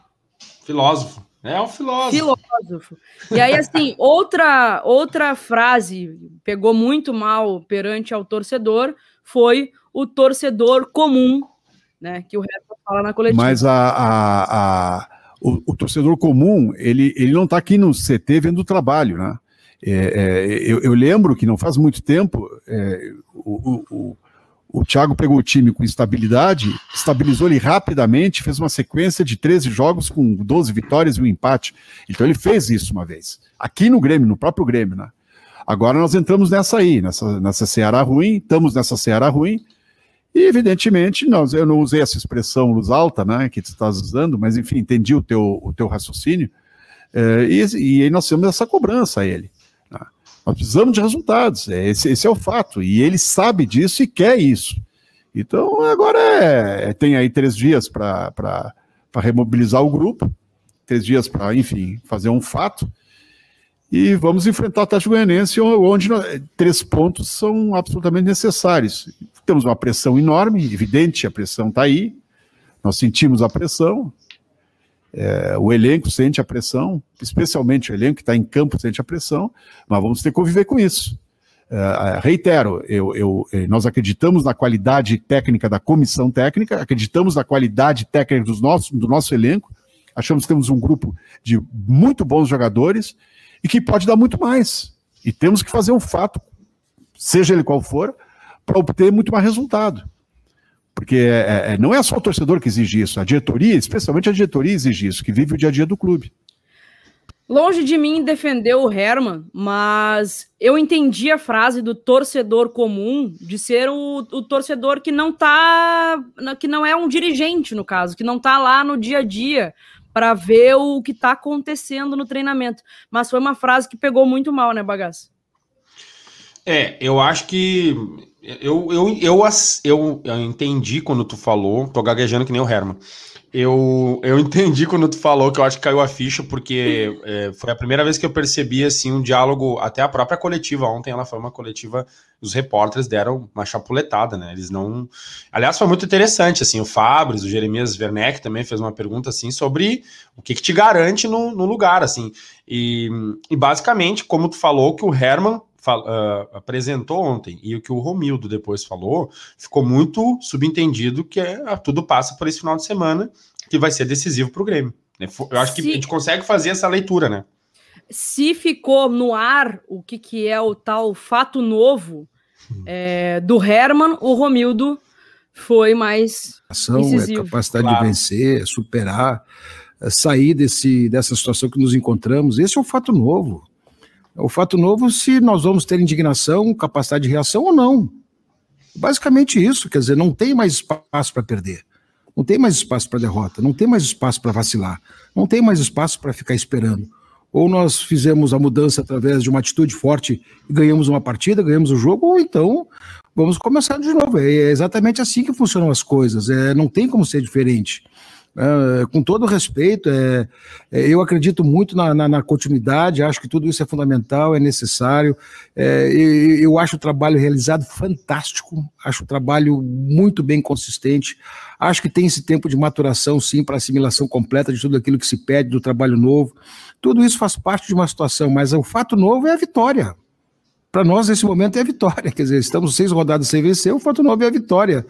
Filósofo. É um filósofo. Filósofo. E aí, assim, outra, outra frase pegou muito mal perante ao torcedor foi o torcedor comum, né? Que o resto fala na coletiva. Mas a, a, a o, o, torcedor comum, ele, ele não está aqui no CT vendo o trabalho, né? É, é, eu, eu, lembro que não faz muito tempo é, o, o, o Thiago pegou o time com estabilidade, estabilizou ele rapidamente, fez uma sequência de 13 jogos com 12 vitórias e um empate. Então ele fez isso uma vez. Aqui no Grêmio, no próprio Grêmio, né? Agora nós entramos nessa aí, nessa, nessa Ceará ruim, estamos nessa Ceará ruim, e, evidentemente, nós, eu não usei essa expressão luz alta, né, que tu estás usando, mas, enfim, entendi o teu, o teu raciocínio, é, e, e aí nós temos essa cobrança a ele. Nós precisamos de resultados, é, esse, esse, é o fato, e ele sabe disso e quer isso. Então, agora é, é tem aí três dias para remobilizar o grupo, três dias para, enfim, fazer um fato, e vamos enfrentar o Atlético Goianense, onde nós, três pontos são absolutamente necessários. Temos uma pressão enorme, evidente, a pressão está aí, nós sentimos a pressão, é, o elenco sente a pressão, especialmente o elenco que está em campo sente a pressão, mas vamos ter que conviver com isso. É, reitero, eu, eu, é, nós acreditamos na qualidade técnica da comissão técnica, acreditamos na qualidade técnica dos nossos, do nosso elenco, achamos que temos um grupo de muito bons jogadores e que pode dar muito mais. E temos que fazer um fato, seja ele qual for, para obter muito mais resultado. Porque é, é, não é só o torcedor que exige isso, a diretoria, especialmente a diretoria, exige isso, que vive o dia a dia do clube. Longe de mim defender o Herman, mas eu entendi a frase do torcedor comum de ser o, o, torcedor que não tá, que não é um dirigente no caso, que não tá lá no dia a dia para ver o que tá acontecendo no treinamento. Mas foi uma frase que pegou muito mal, né, Bagaço? É, eu acho que eu, eu, eu, eu, eu entendi quando tu falou, tô gaguejando que nem o Herman. Eu, eu entendi quando tu falou que eu acho que caiu a ficha, porque é, foi a primeira vez que eu percebi assim um diálogo, até a própria coletiva. Ontem ela foi uma coletiva, os repórteres deram uma chapuletada, né? Eles não. Aliás, foi muito interessante, assim, o Fabris, o Jeremias Werneck também fez uma pergunta assim sobre o que, que te garante no, no lugar, assim. E, e basicamente, como tu falou, que o Herman uh, apresentou ontem e o que o Romildo depois falou, ficou muito subentendido que é, tudo passa por esse final de semana que vai ser decisivo para o Grêmio. Né? Eu acho Se... que a gente consegue fazer essa leitura, né? Se ficou no ar o que, que é o tal fato novo é, do Herman, o Romildo foi mais ação, é capacidade claro. de vencer, é superar, é sair desse, dessa situação que nos encontramos. Esse é um fato novo. O fato novo se nós vamos ter indignação, capacidade de reação ou não. Basicamente isso, quer dizer, não tem mais espaço para perder. Não tem mais espaço para derrota, não tem mais espaço para vacilar, não tem mais espaço para ficar esperando. Ou nós fizemos a mudança através de uma atitude forte e ganhamos uma partida, ganhamos o jogo, ou então vamos começar de novo. É exatamente assim que funcionam as coisas. É, não tem como ser diferente. É, com todo respeito, é, é, eu acredito muito na, na, na, continuidade, acho que tudo isso é fundamental, é necessário. É, eu, eu acho o trabalho realizado fantástico, acho o trabalho muito bem consistente. Acho que tem esse tempo de maturação, sim, para assimilação completa de tudo aquilo que se pede do trabalho novo. Tudo isso faz parte de uma situação, mas o fato novo é a vitória. Para nós, nesse momento, é a vitória. Quer dizer, estamos seis rodadas sem vencer, o fato novo é a vitória.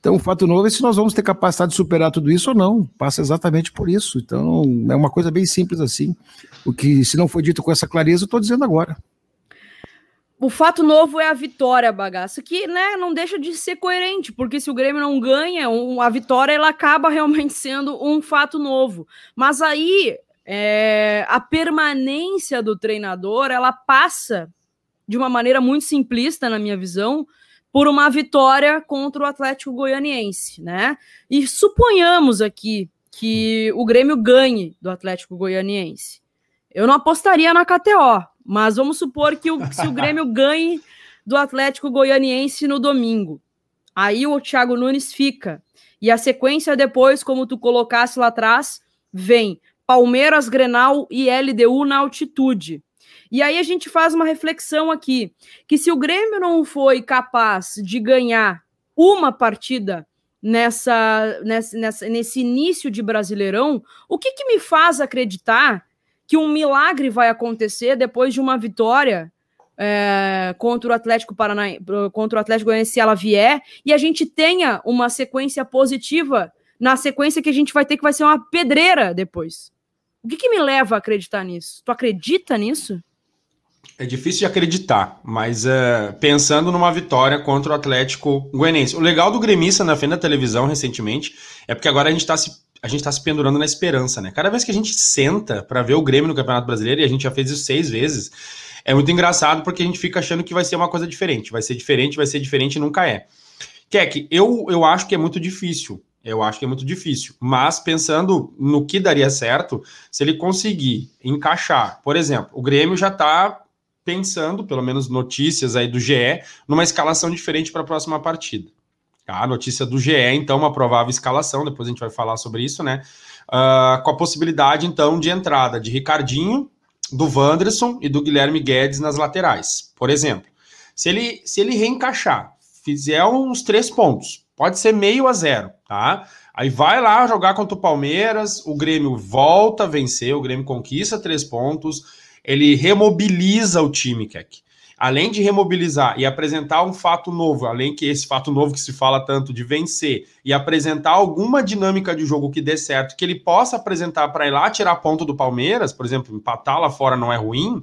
Então, o fato novo é se nós vamos ter capacidade de superar tudo isso ou não. Passa exatamente por isso. Então, é uma coisa bem simples assim. O que, se não foi dito com essa clareza, eu estou dizendo agora. O fato novo é a vitória, bagaço, que né, não deixa de ser coerente, porque se o Grêmio não ganha, a vitória ela acaba realmente sendo um fato novo. Mas aí é, a permanência do treinador ela passa de uma maneira muito simplista, na minha visão, por uma vitória contra o Atlético Goianiense, né? E suponhamos aqui que o Grêmio ganhe do Atlético Goianiense. Eu não apostaria na KTO, mas vamos supor que o, se o Grêmio ganhe do Atlético Goianiense no domingo. Aí o Thiago Nunes fica. E a sequência depois, como tu colocasse lá atrás, vem Palmeiras, Grenal e LDU na altitude. E aí a gente faz uma reflexão aqui, que se o Grêmio não foi capaz de ganhar uma partida nessa, nessa, nesse início de Brasileirão, o que, que me faz acreditar que um milagre vai acontecer depois de uma vitória é, contra o Atlético Paranaense, contra o Atlético Goianiense, se ela vier, e a gente tenha uma sequência positiva na sequência que a gente vai ter que vai ser uma pedreira depois. O que, que me leva a acreditar nisso? Tu acredita nisso? É difícil de acreditar, mas uh, pensando numa vitória contra o Atlético Goianiense. O legal do gremista na frente da televisão recentemente é porque agora a gente está se, a gente tá se pendurando na esperança, né? Cada vez que a gente senta para ver o Grêmio no Campeonato Brasileiro, e a gente já fez isso seis vezes, é muito engraçado porque a gente fica achando que vai ser uma coisa diferente. Vai ser diferente, vai ser diferente e nunca é. Keck, eu, eu acho que é muito difícil. Eu acho que é muito difícil. Mas pensando no que daria certo, se ele conseguir encaixar, por exemplo, o Grêmio já está pensando, pelo menos notícias aí do GE, numa escalação diferente para a próxima partida. Tá? A notícia do GE, então, uma provável escalação, depois a gente vai falar sobre isso, né? Uh, com a possibilidade, então, de entrada de Ricardinho, do Wanderson e do Guilherme Guedes nas laterais, por exemplo. Se ele, se ele reencaixar, fizer uns três pontos, pode ser meio a zero, tá? Aí vai lá jogar contra o Palmeiras, o Grêmio volta a vencer, o Grêmio conquista três pontos, ele remobiliza o time, Keck. Além de remobilizar e apresentar um fato novo, além que esse fato novo que se fala tanto de vencer e apresentar alguma dinâmica de jogo que dê certo, que ele possa apresentar para ir lá tirar ponto do Palmeiras, por exemplo, empatar lá fora não é ruim,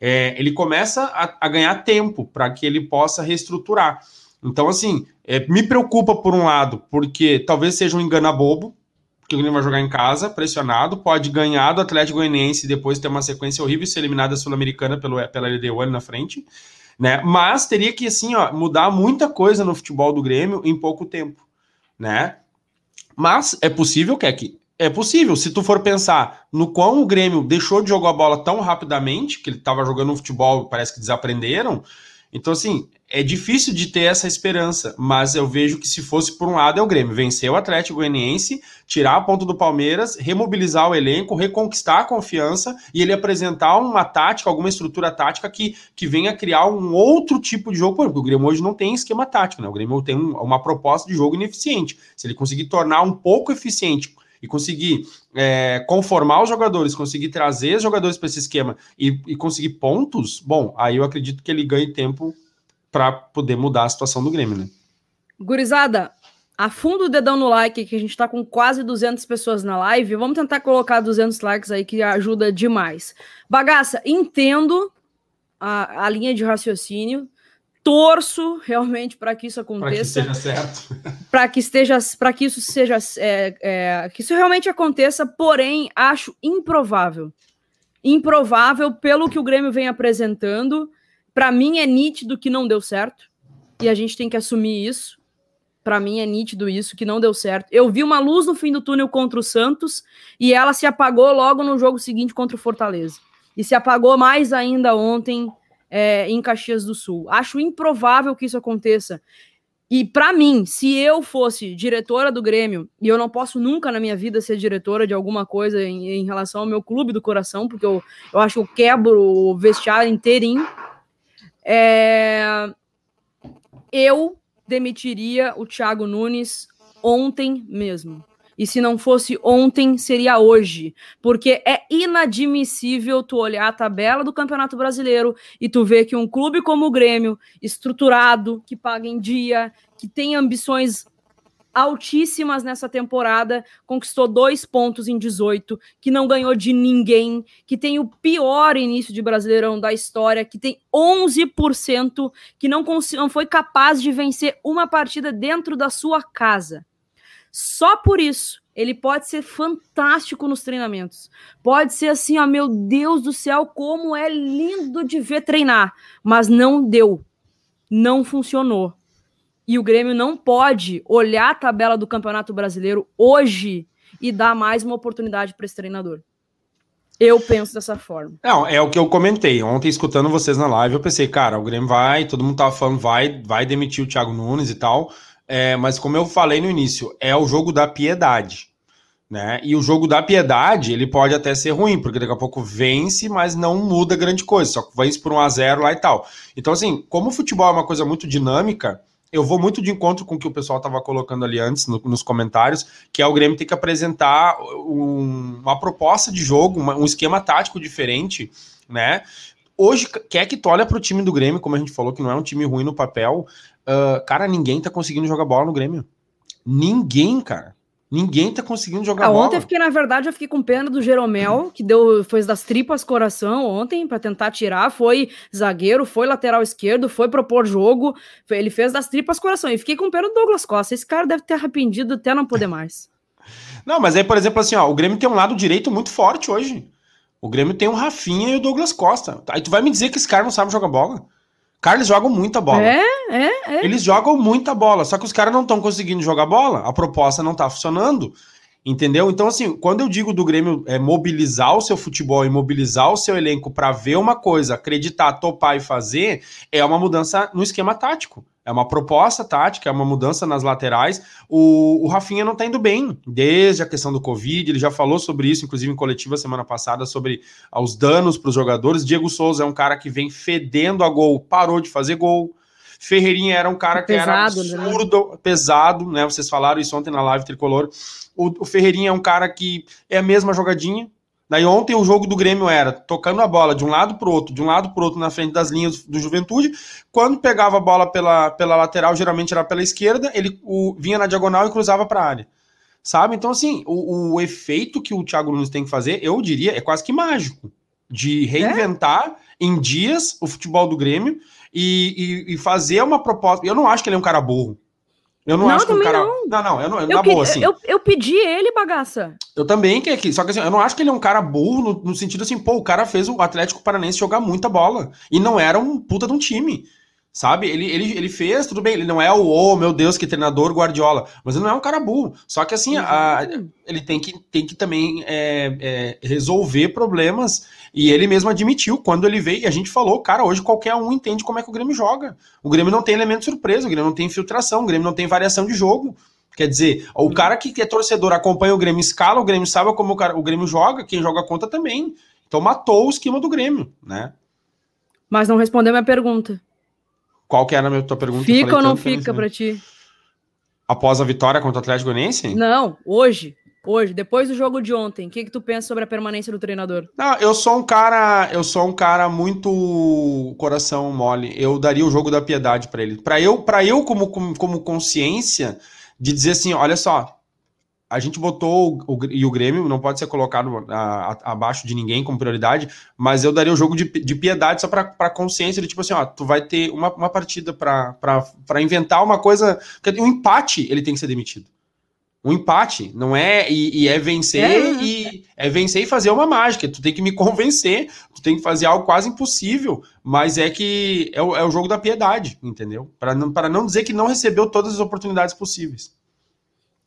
é, ele começa a, a ganhar tempo para que ele possa reestruturar. Então, assim, é, me preocupa por um lado, porque talvez seja um engana bobo, que o Grêmio vai jogar em casa, pressionado, pode ganhar do Atlético Goianiense e depois ter uma sequência horrível e ser eliminado da Sul-Americana pelo, pela LDU ali na frente, né? Mas teria que, assim, ó, mudar muita coisa no futebol do Grêmio em pouco tempo, né? Mas é possível, Keck? É possível. Se tu for pensar no quão o Grêmio deixou de jogar a bola tão rapidamente, que ele estava jogando um futebol, parece que desaprenderam, então, assim, é difícil de ter essa esperança, mas eu vejo que se fosse por um lado é o Grêmio, vencer o Atlético Goianiense, tirar a ponta do Palmeiras, remobilizar o elenco, reconquistar a confiança e ele apresentar uma tática, alguma estrutura tática que, que venha criar um outro tipo de jogo, porque o Grêmio hoje não tem esquema tático, né? O Grêmio tem uma proposta de jogo ineficiente. Se ele conseguir tornar um pouco eficiente e conseguir é, conformar os jogadores, conseguir trazer os jogadores para esse esquema e, e, conseguir pontos, bom, aí eu acredito que ele ganhe tempo para poder mudar a situação do Grêmio, né? Gurizada, afunda o dedão no like, que a gente está com quase 200 pessoas na live. Vamos tentar colocar 200 likes aí, que ajuda demais. Bagaça, entendo a, a linha de raciocínio torço realmente para que isso aconteça. Para que seja certo. Para que esteja, para que isso seja, é, é, que isso realmente aconteça. Porém, acho improvável, improvável pelo que o Grêmio vem apresentando. Para mim é nítido que não deu certo e a gente tem que assumir isso. Para mim é nítido isso que não deu certo. Eu vi uma luz no fim do túnel contra o Santos e ela se apagou logo no jogo seguinte contra o Fortaleza. E se apagou mais ainda ontem é, em Caxias do Sul. Acho improvável que isso aconteça. E para mim, se eu fosse diretora do Grêmio, e eu não posso nunca na minha vida ser diretora de alguma coisa em, em relação ao meu clube do coração, porque eu, eu acho que eu quebro o vestiário inteirinho, é, eu demitiria o Thiago Nunes ontem mesmo. E se não fosse ontem, seria hoje. Porque é inadmissível tu olhar a tabela do Campeonato Brasileiro e tu ver que um clube como o Grêmio, estruturado, que paga em dia, que tem ambições altíssimas nessa temporada, conquistou dois pontos em 18, que não ganhou de ninguém, que tem o pior início de Brasileirão da história, que tem 11%, que não, não foi capaz de vencer uma partida dentro da sua casa. Só por isso, ele pode ser fantástico nos treinamentos. Pode ser assim, ó, meu Deus do céu, como é lindo de ver treinar. Mas não deu. Não funcionou. E o Grêmio não pode olhar a tabela do Campeonato Brasileiro hoje e dar mais uma oportunidade para esse treinador. Eu penso dessa forma. Não, é o que eu comentei. Ontem, escutando vocês na live, eu pensei, cara, o Grêmio vai, todo mundo tava falando, vai, vai demitir o Thiago Nunes e tal. É, mas como eu falei no início, é o jogo da piedade. Né? E o jogo da piedade, ele pode até ser ruim, porque daqui a pouco vence, mas não muda grande coisa, só vence por um a 0 lá e tal. Então, assim, como o futebol é uma coisa muito dinâmica, eu vou muito de encontro com o que o pessoal estava colocando ali antes no, nos comentários, que é o Grêmio ter que apresentar um, uma proposta de jogo, uma, um esquema tático diferente, né? Hoje, quer que tu olha para o time do Grêmio, como a gente falou, que não é um time ruim no papel, uh, cara, ninguém tá conseguindo jogar bola no Grêmio. Ninguém, cara. Ninguém tá conseguindo jogar ah, bola. Ontem eu fiquei, na verdade, eu fiquei com pena do Jeromel, que deu, foi das tripas coração ontem para tentar tirar, foi zagueiro, foi lateral esquerdo, foi propor jogo, ele fez das tripas coração. E fiquei com pena do Douglas Costa. Esse cara deve ter arrependido até não poder mais. Não, mas aí, por exemplo, assim, ó, o Grêmio tem um lado direito muito forte hoje. O Grêmio tem o Rafinha e o Douglas Costa. Aí tu vai me dizer que esse cara não sabe jogar bola? Cara, eles jogam muita bola. É, é, é. Eles jogam muita bola, só que os caras não estão conseguindo jogar bola, a proposta não tá funcionando. Entendeu? Então, assim, quando eu digo do Grêmio é, mobilizar o seu futebol e mobilizar o seu elenco para ver uma coisa, acreditar, topar e fazer, é uma mudança no esquema tático. É uma proposta tática, é uma mudança nas laterais. O, o Rafinha não tá indo bem, desde a questão do Covid, ele já falou sobre isso, inclusive em coletiva semana passada, sobre os danos para os jogadores. Diego Souza é um cara que vem fedendo a gol, parou de fazer gol. Ferreirinha era um cara que pesado, era né? absurdo, né? pesado, né? Vocês falaram isso ontem na live tricolor. O, o Ferreirinha é um cara que é a mesma jogadinha, Daí ontem o jogo do Grêmio era tocando a bola de um lado para outro, de um lado para outro na frente das linhas do Juventude. Quando pegava a bola pela, pela lateral, geralmente era pela esquerda, ele o, vinha na diagonal e cruzava para a área. Sabe? Então, assim, o, o, efeito que o Thiago Nunes tem que fazer, eu diria, é quase que mágico. De reinventar é? em dias o futebol do Grêmio e, e, e fazer uma proposta. Eu não acho que ele é um cara burro. Eu não, não acho que o cara. Não, não, não eu não, eu, na boa, assim. Eu, eu pedi ele, bagaça. Eu também que aqui. Só que assim, eu não acho que ele é um cara burro no, no, sentido assim, pô, o cara fez o Atlético Paranense jogar muita bola. E não era um puta de um time. Sabe? Ele, ele, ele fez, tudo bem, ele não é o, oh meu Deus, que treinador Guardiola, mas ele não é um cara burro. Só que assim, a, ele tem que, tem que também é, é, resolver problemas. E ele mesmo admitiu quando ele veio, e a gente falou, cara, hoje qualquer um entende como é que o Grêmio joga. O Grêmio não tem elemento surpresa, o Grêmio não tem infiltração, o Grêmio não tem variação de jogo. Quer dizer, o cara que é torcedor acompanha o Grêmio escala, o Grêmio sabe como o, cara, o Grêmio joga, quem joga conta também. Então matou o esquema do Grêmio, né? Mas não respondeu minha pergunta. Qual que era a minha tua pergunta? Fica ou não fica para ti? Após a vitória contra o Atlético Goianiense? Não, hoje. Hoje, depois do jogo de ontem, o que, que tu pensa sobre a permanência do treinador? Não, eu sou um cara, eu sou um cara muito coração mole. Eu daria o jogo da piedade para ele. Para eu, para eu como, como, consciência de dizer assim, olha só, a gente botou o, e o Grêmio não pode ser colocado a, a, abaixo de ninguém como prioridade, mas eu daria o jogo de, de piedade só para consciência de tipo assim, ó, tu vai ter uma, uma partida para inventar uma coisa, um empate ele tem que ser demitido. Um empate, não é e, e é vencer é. e é vencer e fazer uma mágica. Tu tem que me convencer, tu tem que fazer algo quase impossível, mas é que é o, é o jogo da piedade, entendeu? Para não, não dizer que não recebeu todas as oportunidades possíveis.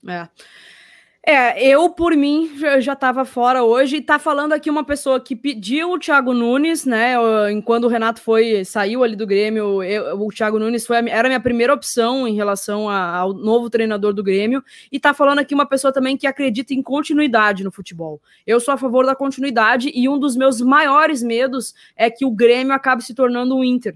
É. É, eu, por mim, já estava fora hoje. E tá falando aqui uma pessoa que pediu o Thiago Nunes, né? Enquanto o Renato foi, saiu ali do Grêmio, eu, o Thiago Nunes foi, era a minha primeira opção em relação a, ao novo treinador do Grêmio. E tá falando aqui uma pessoa também que acredita em continuidade no futebol. Eu sou a favor da continuidade e um dos meus maiores medos é que o Grêmio acabe se tornando um Inter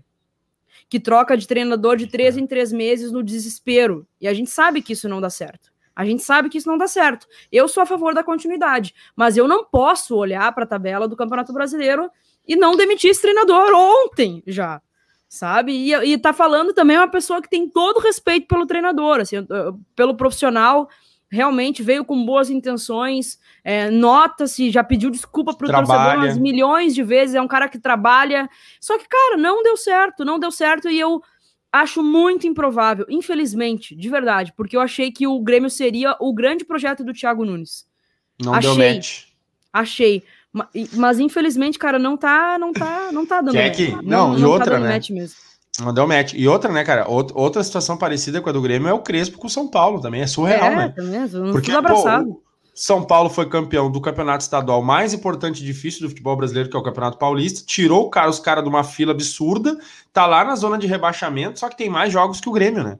que troca de treinador de três em três meses no desespero. E a gente sabe que isso não dá certo. A gente sabe que isso não dá certo. Eu sou a favor da continuidade, mas eu não posso olhar para a tabela do Campeonato Brasileiro e não demitir esse treinador ontem já, sabe? E, e tá falando também uma pessoa que tem todo respeito pelo treinador, assim, pelo profissional, realmente veio com boas intenções, é, nota-se, já pediu desculpa para o torcedor umas milhões de vezes, é um cara que trabalha. Só que, cara, não deu certo, não deu certo e eu Acho muito improvável, infelizmente, de verdade, porque eu achei que o Grêmio seria o grande projeto do Thiago Nunes. Não achei, deu match. Achei. Mas, infelizmente, cara, não tá, não tá, não tá dando match. Não, não, e não tá outra, tá né? Match mesmo. Não deu match. E outra, né, cara? Outra situação parecida com a do Grêmio é o Crespo com o São Paulo também. É surreal, é, né? É, mesmo. Porque, pô, são Paulo foi campeão do campeonato estadual mais importante e difícil do futebol brasileiro, que é o Campeonato Paulista. Tirou cara, os caras de uma fila absurda, tá lá na zona de rebaixamento, só que tem mais jogos que o Grêmio, né?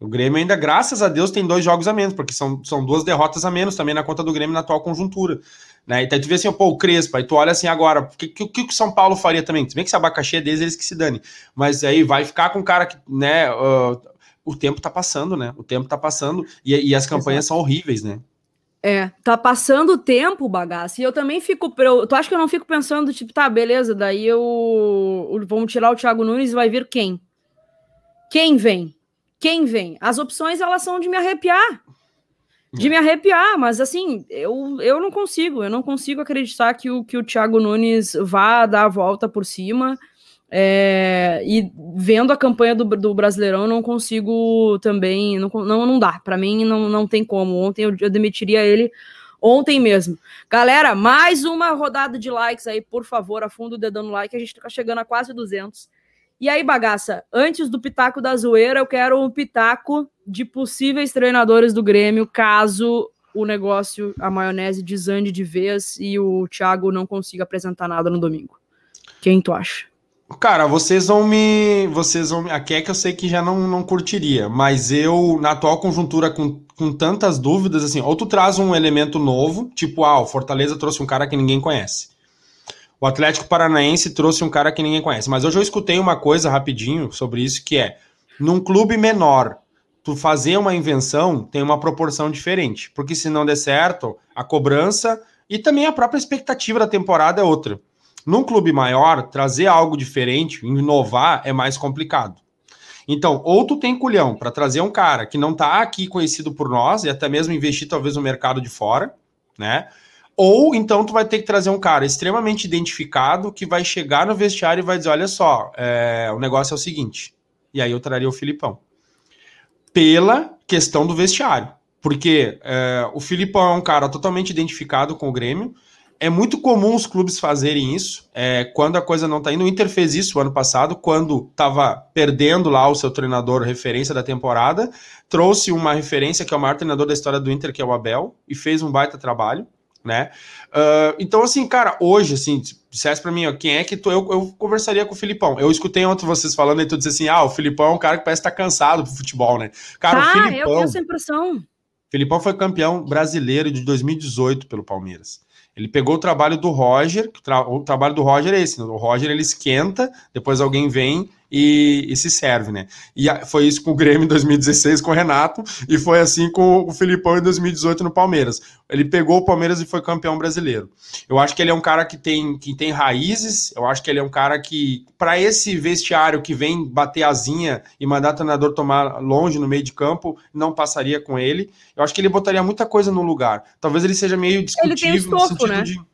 O Grêmio ainda, graças a Deus, tem dois jogos a menos, porque são, são duas derrotas a menos também na conta do Grêmio na atual conjuntura. Né? Então tu vê assim, pô, o Crespo, aí tu olha assim agora, o que, que, que o São Paulo faria também? Se bem que esse abacaxi é deles, eles que se dane. Mas aí vai ficar com o cara que, né, uh, o tempo tá passando, né? O tempo tá passando e, e as campanhas Exato. são horríveis, né? É, tá passando o tempo, bagaço. E eu também fico. Eu, tu acha que eu não fico pensando, tipo, tá, beleza, daí eu. Vamos tirar o Thiago Nunes e vai vir quem? Quem vem? Quem vem? As opções, elas são de me arrepiar. De me arrepiar, mas assim, eu, eu não consigo. Eu não consigo acreditar que o, que o Thiago Nunes vá dar a volta por cima. É, e vendo a campanha do, do Brasileirão, não consigo também. Não, não, não dá. Para mim, não, não tem como. Ontem eu, eu demitiria ele ontem mesmo. Galera, mais uma rodada de likes aí, por favor. Afunda o dedão no like. A gente tá chegando a quase 200. E aí, bagaça, antes do pitaco da zoeira, eu quero um pitaco de possíveis treinadores do Grêmio, caso o negócio, a maionese desande de vez e o Thiago não consiga apresentar nada no domingo. Quem tu acha? Cara, vocês vão me. Vocês vão. A Keck eu sei que já não, não curtiria, mas eu, na atual conjuntura, com, com tantas dúvidas, assim, ou tu traz um elemento novo, tipo, ah, o Fortaleza trouxe um cara que ninguém conhece. O Atlético Paranaense trouxe um cara que ninguém conhece. Mas hoje eu escutei uma coisa rapidinho sobre isso, que é, num clube menor, tu fazer uma invenção tem uma proporção diferente. Porque se não der certo, a cobrança e também a própria expectativa da temporada é outra. Num clube maior, trazer algo diferente, inovar, é mais complicado. Então, ou tu tem culhão para trazer um cara que não está aqui conhecido por nós e até mesmo investir talvez no mercado de fora, né? Ou então tu vai ter que trazer um cara extremamente identificado que vai chegar no vestiário e vai dizer: olha só, é, o negócio é o seguinte. E aí eu traria o Filipão. Pela questão do vestiário. Porque é, o Filipão é um cara totalmente identificado com o Grêmio. É muito comum os clubes fazerem isso. É, quando a coisa não está indo. O Inter fez isso ano passado, quando estava perdendo lá o seu treinador referência da temporada. Trouxe uma referência que é o maior treinador da história do Inter, que é o Abel, e fez um baita trabalho. Né? Uh, então, assim, cara, hoje, assim, dissesse para mim, ó, quem é que tu. Eu, eu conversaria com o Filipão. Eu escutei ontem vocês falando e tu disse assim: ah, o Filipão é um cara que parece estar tá cansado pro futebol, né? Cara, ah, o Filipão. Eu tenho essa impressão. Filipão foi campeão brasileiro de 2018 pelo Palmeiras. Ele pegou o trabalho do Roger, o trabalho do Roger é esse, né? o Roger ele esquenta, depois alguém vem e, e, se serve, né? E foi isso com o Grêmio em 2016 com o Renato, e foi assim com o Filipão em 2018 no Palmeiras. Ele pegou o Palmeiras e foi campeão brasileiro. Eu acho que ele é um cara que tem, que tem raízes, eu acho que ele é um cara que, para esse vestiário que vem bater asinha e mandar o treinador tomar longe no meio de campo, não passaria com ele. Eu acho que ele botaria muita coisa no lugar. Talvez ele seja meio discutível ele tem estofo, no sentido né? de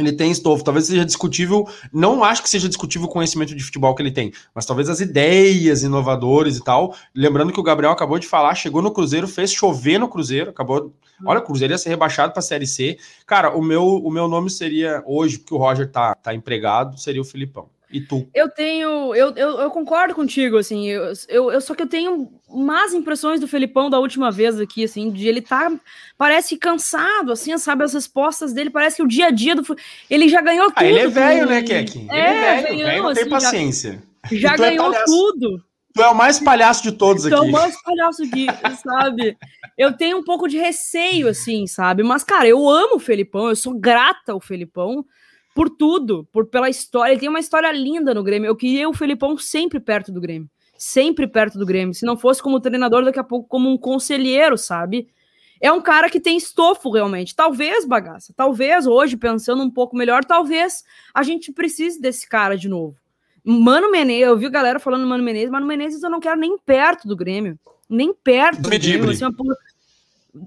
ele tem estofo. Talvez seja discutível, não acho que seja discutível o conhecimento de futebol que ele tem, mas talvez as ideias inovadoras e tal. Lembrando que o Gabriel acabou de falar, chegou no Cruzeiro, fez chover no Cruzeiro, acabou. Olha, o Cruzeiro ia ser rebaixado para a Série C. Cara, o meu, o meu nome seria hoje, porque o Roger tá, tá empregado, seria o Filipão. E tu? Eu tenho. Eu, eu, eu concordo contigo, assim. Eu, eu, eu, só que eu tenho más impressões do Felipão da última vez aqui, assim, de ele tá. Parece cansado, assim, sabe? As respostas dele, parece que o dia a dia do. Ele já ganhou tudo. Ah, ele é velho, com... né? Ele é, é velho, velho não tem assim, paciência. Já, já é ganhou é tudo. Tu é o mais palhaço de todos aqui. Tu é o mais palhaço de, sabe? Eu tenho um pouco de receio, assim, sabe? Mas, cara, eu amo o Felipão, eu sou grata ao Felipão por tudo, por pela história. Ele tem uma história linda no Grêmio. Eu queria o Felipão sempre perto do Grêmio. Sempre perto do Grêmio. Se não fosse como treinador, daqui a pouco como um conselheiro, sabe? É um cara que tem estofo realmente. Talvez, bagaça. Talvez hoje, pensando um pouco melhor, talvez a gente precise desse cara de novo. Mano Menezes, eu vi galera falando Mano Menezes, Mano Menezes eu não quero nem perto do Grêmio. Nem perto do Grêmio. Assim, uma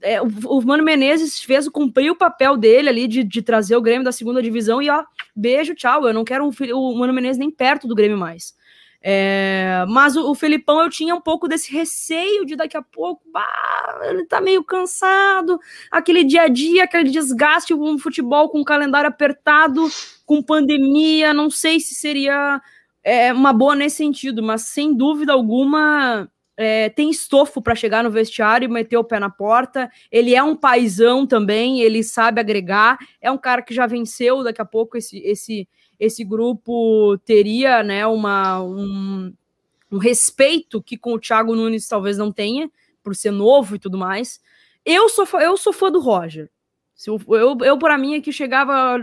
é, o, o, Mano Menezes fez cumprir o papel dele ali de, de, trazer o Grêmio da segunda divisão e ó, beijo, tchau. Eu não quero um, o Mano Menezes nem perto do Grêmio mais. É, mas o, o, Felipão eu tinha um pouco desse receio de daqui a pouco, bah, ele tá meio cansado, aquele dia a dia, aquele desgaste o futebol, com o calendário apertado, com pandemia, não sei se seria é, uma boa nesse sentido, mas sem dúvida alguma é, tem estofo para chegar no vestiário e meter o pé na porta. Ele é um paizão também, ele sabe agregar. É um cara que já venceu. Daqui a pouco esse, esse, esse grupo teria né, uma, um, um respeito que com o Thiago Nunes talvez não tenha, por ser novo e tudo mais. Eu sou, eu sou fã do Roger. Eu, eu, eu para mim, aqui chegava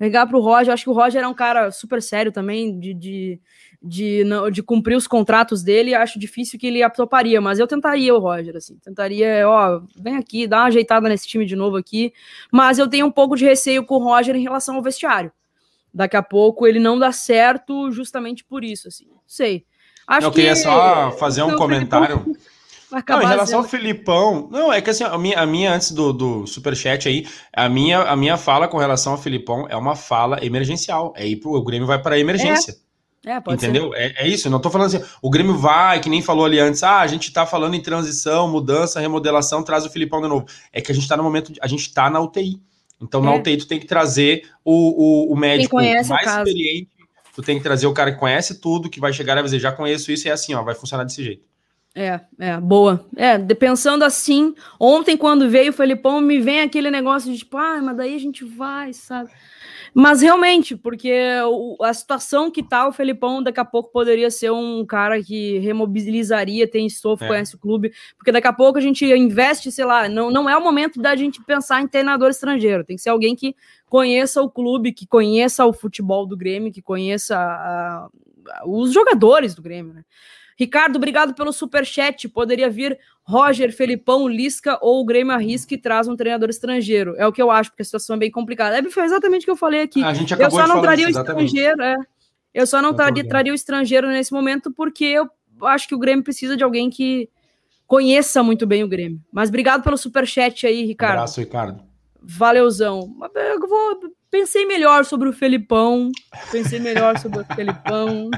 ligar pro Roger. Eu acho que o Roger é um cara super sério também, de, de, de, de cumprir os contratos dele. Acho difícil que ele toparia, mas eu tentaria o Roger, assim. Tentaria, ó, vem aqui, dá uma ajeitada nesse time de novo aqui. Mas eu tenho um pouco de receio com o Roger em relação ao vestiário. Daqui a pouco ele não dá certo justamente por isso, assim. Sei. Acho eu queria que... só fazer um comentário. Não, em relação ao Filipão, não, é que assim, a minha, a minha antes do, do superchat aí, a minha, a minha fala com relação ao Filipão é uma fala emergencial. É ir pro, o Grêmio vai para emergência. É. É, Entendeu? É, é, isso, não tô falando assim, o Grêmio vai, que nem falou ali antes, ah, a gente tá falando em transição, mudança, remodelação, traz o Filipão de novo. É que a gente tá no momento, a gente tá na UTI. Então, é. na UTI, tu tem que trazer o, o, o médico mais experiente, tu tem que trazer o cara que conhece tudo, que vai chegar e vai dizer, já conheço isso, e é assim, ó, vai funcionar desse jeito. É, é, boa. É, pensando assim, ontem quando veio o Felipão, me vem aquele negócio de tipo, ah, mas daí a gente vai, sabe? Mas realmente, porque a situação que tá o Felipão daqui a pouco poderia ser um cara que remobilizaria, tem estofo, é. conhece o clube, porque daqui a pouco a gente investe, sei lá, não, não é o momento da gente pensar em treinador estrangeiro, tem que ser alguém que conheça o clube, que conheça o futebol do Grêmio, que conheça a, a, os jogadores do Grêmio, né? Ricardo, obrigado pelo super chat. Poderia vir Roger, Felipão, Lisca ou o Grêmio arrisca e traz um treinador estrangeiro. É o que eu acho, porque a situação é bem complicada. É, foi exatamente o que eu falei aqui. A gente eu só não traria isso, o estrangeiro, é. Eu ssó não traria, traria o estrangeiro nesse momento porque eu acho que o Grêmio precisa de alguém que conheça muito bem o Grêmio. Mas obrigado pelo super chat aí, Ricardo. Um abraço, Ricardo. Valeuzão. Eu vou pensei melhor sobre o Felipão. Pensei melhor sobre o Felipão.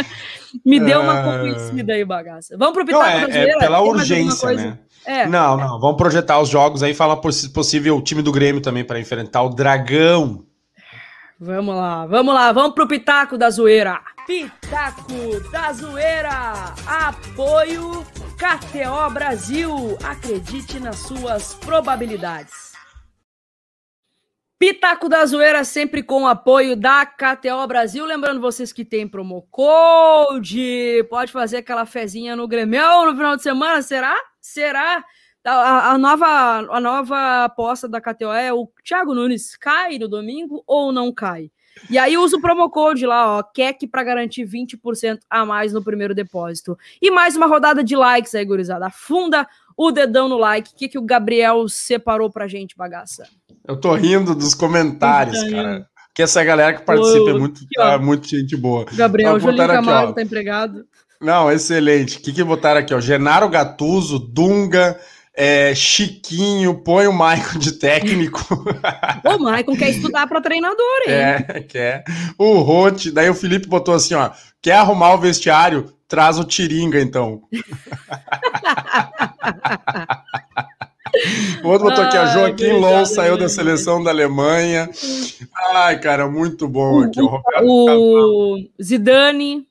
Me deu uma é. convencida aí, bagaça. Vamos pro Pitaco não, é, é pela urgência, né? É. Não, não. Vamos projetar os jogos aí. Falar possível o time do Grêmio também para enfrentar o Dragão. Vamos lá, vamos lá, vamos pro Pitaco da Zoeira. Pitaco da Zoeira. Apoio KTO Brasil. Acredite nas suas probabilidades. Pitaco da Zoeira sempre com apoio da KTO Brasil. Lembrando vocês que tem promo code. Pode fazer aquela fezinha no Grêmio no final de semana, será? Será? A, a, nova, a nova aposta da KTO é o Thiago Nunes cai no domingo ou não cai? E aí usa o promo code lá, ó, KEC para garantir 20% a mais no primeiro depósito. E mais uma rodada de likes aí, gurizada. Afunda o dedão no like. O que, que o Gabriel separou pra gente, bagaça? Eu tô rindo dos comentários, cara. Que essa galera que participa é muito, aqui, é muito gente boa. Gabriel, então, Julinho Camargo aqui, tá empregado. Não, excelente. O que, que botaram aqui? Ó? Genaro Gatuso, Dunga, é, Chiquinho, põe o Maicon de técnico. o Maicon quer estudar para treinador, hein? É, quer. O Rote, daí o Felipe botou assim, ó, quer arrumar o vestiário? Traz o Tiringa, então. O outro botou aqui, a Joaquim Low saiu da seleção da Alemanha. Ai, cara, muito bom aqui. O, o, o Zidane.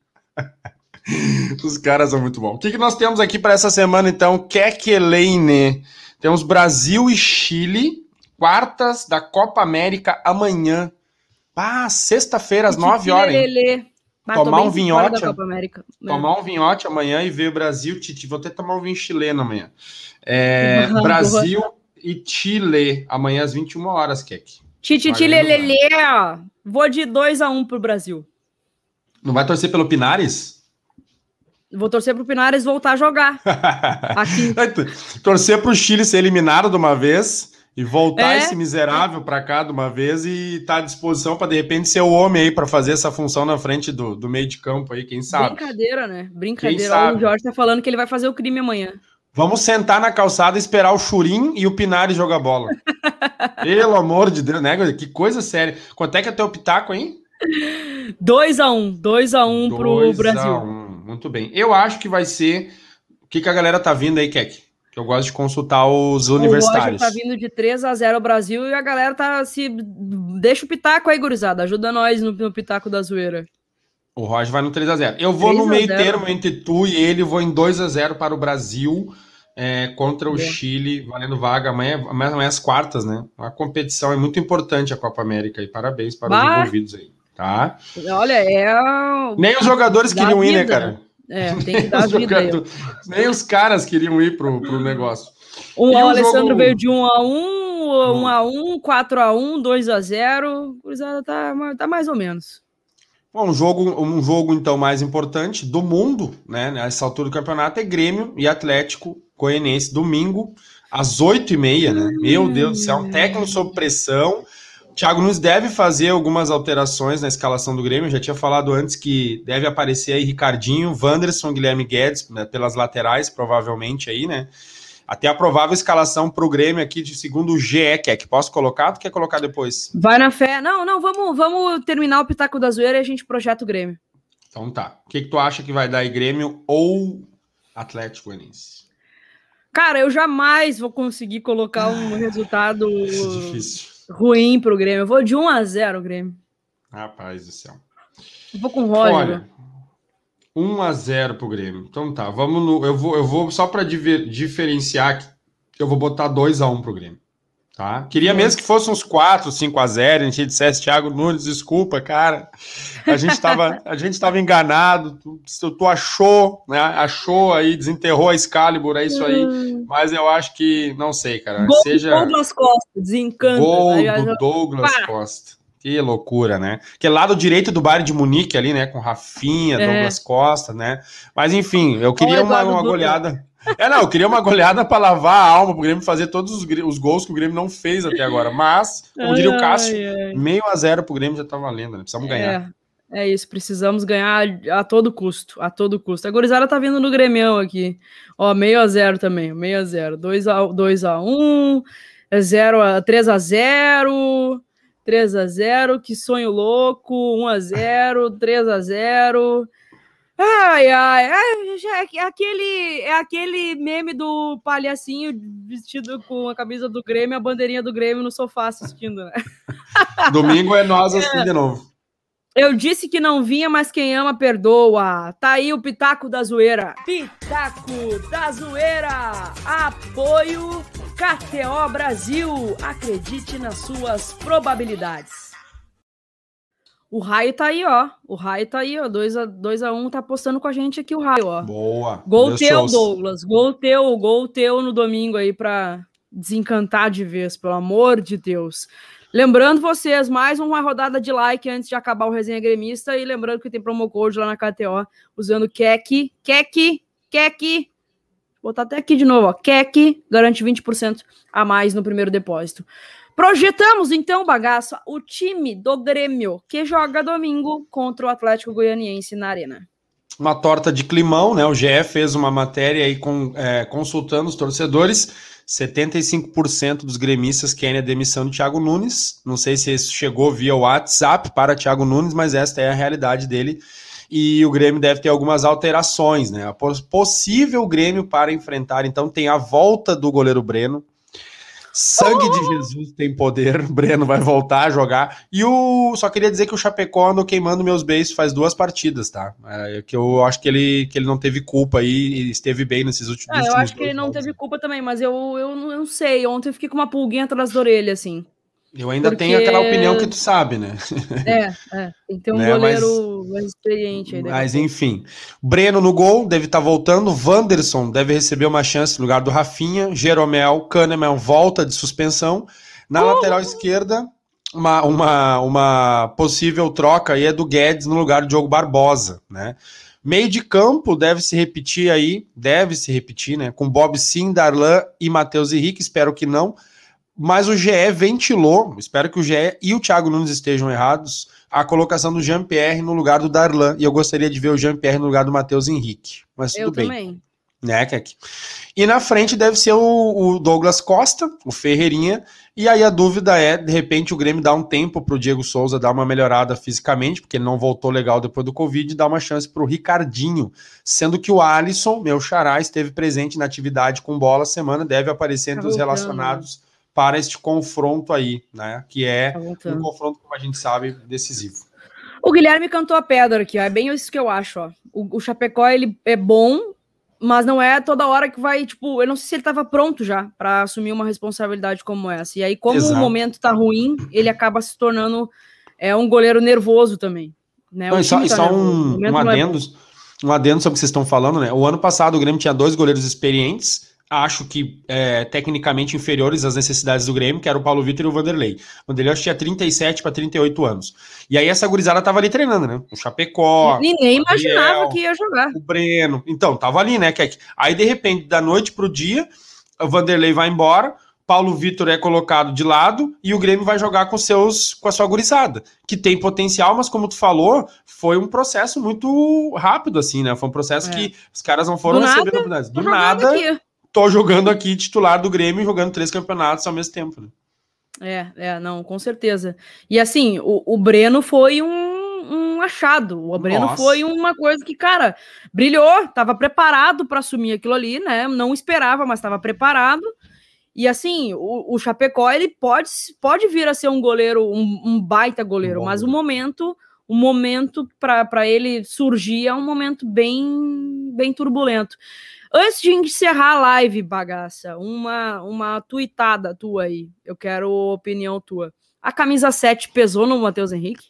Os caras são muito bons. O que, que nós temos aqui para essa semana, então? Kekelene. Temos Brasil e Chile, quartas da Copa América amanhã. Ah, sexta-feira, às 9 horas. Hein? tomar um vinhote. Tomar um vinhote amanhã e ver o Brasil, Titi. Vou até tomar um vinho chileno amanhã. É, Brasil e Chile, amanhã às 21 horas, Kek. Titi, Chile, Lele. Vou de 2 a 1 um pro Brasil. Não vai torcer pelo Pinares? Vou torcer pro Pinares voltar a jogar. aqui. torcer pro Chile ser eliminado de uma vez e voltar é. esse miserável para cá de uma vez e estar tá à disposição para de repente ser o homem aí para fazer essa função na frente do, do meio de campo aí, quem sabe. Brincadeira, né? Brincadeira. O Jorge tá falando que ele vai fazer o crime amanhã. Vamos sentar na calçada e esperar o Churim e o Pinares jogar bola. Pelo amor de Deus, né? Que coisa séria. Quanto é que é teu pitaco, hein? 2x1. 2x1 um pro Brasil. Um. Muito bem. Eu acho que vai ser. O que, que a galera tá vindo aí, Keck? Que eu gosto de consultar os universitários. O tá vindo de 3 a 0 ao Brasil e a galera tá se. Deixa o pitaco aí, gurizada. Ajuda nós no, no pitaco da zoeira. O Roger vai no 3 a 0 Eu vou no meio termo entre tu e ele, vou em 2 a 0 para o Brasil é, contra o é. Chile, valendo vaga amanhã, amanhã às quartas, né? A competição é muito importante a Copa América e parabéns para bah. os envolvidos aí, tá? Olha, é. Nem os jogadores queriam vida. ir, né, cara? É, tem que dar vida. Nem os caras queriam ir pro, pro negócio. O, o Alessandro jogo... veio de 1 a 1 1x1, 4x1, 2x0. Cruzada tá, tá mais ou menos. Bom, um jogo, um jogo então mais importante do mundo, né? Nessa altura do campeonato é Grêmio e Atlético Goianiense, domingo, às 8h30, né? Meu Deus do céu, um técnico sob pressão. Thiago Nunes deve fazer algumas alterações na escalação do Grêmio. Eu já tinha falado antes que deve aparecer aí Ricardinho, Wanderson, Guilherme Guedes né, pelas laterais, provavelmente aí, né? Até a provável escalação para o Grêmio aqui de segundo o GE, que é que posso colocar? Tu quer colocar depois? Vai na fé. Não, não, vamos, vamos terminar o Pitaco da Zoeira e a gente projeta o Grêmio. Então tá. O que, que tu acha que vai dar aí Grêmio ou Atlético Goianiense? Cara, eu jamais vou conseguir colocar um resultado ruim para o Grêmio. Eu vou de 1 a 0 Grêmio. Rapaz do céu. Eu vou com o Roger. Olha, 1 a 0 pro Grêmio. Então tá, vamos no. Eu vou, eu vou só para diferenciar que eu vou botar 2 a 1 pro Grêmio. Tá? Queria mesmo que fosse uns 4, 5 a 0 a gente dissesse, Thiago Nunes, desculpa, cara. A gente estava a gente tava enganado, tu, tu, achou, né? Achou aí, desenterrou a Excalibur, é isso aí. Hum. Mas eu acho que, não sei, cara. Gol seja... Douglas Costa, desencanta. Gol do Douglas Costa. Que loucura, né? Que é lado direito do Bayern de Munique ali, né? Com Rafinha, é. Douglas Costa, né? Mas enfim, eu queria uma, uma goleada. É, não, eu queria uma goleada para lavar a alma pro Grêmio fazer todos os, os, gols que o Grêmio não fez até agora. Mas, como diria o Cássio, ai, meio a zero pro Grêmio já tá valendo, né? Precisamos ganhar. É, é isso, precisamos ganhar a todo custo, a todo custo. A Gorizada tá vindo no Grêmio aqui. Ó, meio a zero também, meio a zero. 2 a 2 a 1, 0 a 3 a 0. 3 a 0 que sonho louco, 1 a 0 3 a 0 Ai, ai, é, aquele, é aquele meme do palhacinho vestido com a camisa do Grêmio, a bandeirinha do Grêmio no sofá assistindo, né? Domingo é nós assim é. de novo. Eu disse que não vinha, mas quem ama perdoa. Tá aí o Pitaco da Zoeira. Pitaco da Zoeira. Apoio KTO Brasil. Acredite nas suas probabilidades. O Raio tá aí, ó. O Raio tá aí, ó. 2x1 um, tá postando com a gente aqui o Raio, ó. Boa. Gol Deus teu, Douglas. Gol teu, gol teu no domingo aí pra desencantar de vez, pelo amor de Deus. Lembrando vocês, mais uma rodada de like antes de acabar o Resenha Gremista. E lembrando que tem promo code lá na KTO, usando KEK, KEK, KEK. Vou botar até aqui de novo, ó. KEK, garante 20% a mais no primeiro depósito. Projetamos então, bagaço, o time do Grêmio, que joga domingo contra o Atlético Goianiense na Arena. Uma torta de climão, né? O GE fez uma matéria aí com, é, consultando os torcedores 75% dos gremistas querem a demissão de Thiago Nunes. Não sei se isso chegou via WhatsApp para Thiago Nunes, mas esta é a realidade dele. E o Grêmio deve ter algumas alterações, né? A possível Grêmio para enfrentar, então, tem a volta do goleiro Breno, Sangue de Jesus tem poder. O Breno vai voltar a jogar. E o. Só queria dizer que o Chapecó andou queimando meus beijos faz duas partidas, tá? É, que eu acho que ele, que ele não teve culpa aí e esteve bem nesses últimos. Ah, eu acho que ele não teve culpa também, mas eu, eu, não, eu não sei. Ontem eu fiquei com uma pulguinha atrás da orelha, assim. Eu ainda Porque... tenho aquela opinião que tu sabe, né? É, é. Tem que ter um né? goleiro mas, mais experiente aí. Mas enfim. Breno no gol, deve estar tá voltando. Wanderson deve receber uma chance no lugar do Rafinha. Jeromel, Kahneman volta de suspensão. Na lateral esquerda, uma, uma, uma possível troca aí é do Guedes no lugar do Diogo Barbosa, né? Meio de campo deve se repetir aí, deve se repetir, né? Com Bob Sim, Darlan e Matheus Henrique, espero que não mas o GE ventilou, espero que o GE e o Thiago Nunes estejam errados, a colocação do Jean-Pierre no lugar do Darlan. E eu gostaria de ver o Jean-Pierre no lugar do Matheus Henrique. Mas tudo eu bem. Também. Né, Kek? E na frente deve ser o, o, Douglas Costa, o Ferreirinha. E aí a dúvida é, de repente, o Grêmio dá um tempo para o Diego Souza dar uma melhorada fisicamente, porque ele não voltou legal depois do Covid, e dá uma chance para o Ricardinho. Sendo que o Alisson, meu xará, esteve presente na atividade com bola semana, deve aparecer entre os relacionados para este confronto aí, né? Que é tá um confronto, como a gente sabe, decisivo. O Guilherme cantou a pedra aqui, ó. É bem isso que eu acho, ó. O, o Chapecó, ele é bom, mas não é toda hora que vai, tipo, eu não sei se ele estava pronto já para assumir uma responsabilidade como essa. E aí, como Exato. o momento tá ruim, ele acaba se tornando é, um goleiro nervoso também. Né? Não, e só, tá só um, um, é adendo, é um adendo sobre o que vocês estão falando, né? O ano passado o Grêmio tinha dois goleiros experientes acho que é, tecnicamente inferiores às necessidades do Grêmio, que era o Paulo Vitor e o Vanderlei. O Vanderlei acho que tinha 37 para 38 anos. E aí essa gurizada tava ali treinando, né? O Chapecó. Ninguém imaginava que ia jogar. O Breno. Então, tava ali, né, Keck? Aí, de repente, da noite pro dia, o Vanderlei vai embora, Paulo Vitor é colocado de lado e o Grêmio vai jogar com seus com a sua gurizada, que tem potencial, mas como tu falou, foi um processo muito rápido assim, né? Foi um processo é. que os caras não foram recebendo oportunidades. Do nada. Tô jogando aqui titular do Grêmio e jogando três campeonatos ao mesmo tempo, né? É, é, não, com certeza. E assim, o, o Breno foi um, um achado. O Breno Nossa. foi uma coisa que, cara, brilhou, tava preparado para assumir aquilo ali, né? Não esperava, mas estava preparado. E assim, o, o Chapecó ele pode, pode vir a ser um goleiro, um, um baita goleiro, Bom, mas o momento, o momento para ele surgir é um momento bem, bem turbulento. Antes de encerrar a live, bagaça, uma, uma tuitada tua aí. Eu quero opinião tua. A camisa 7 pesou no Matheus Henrique?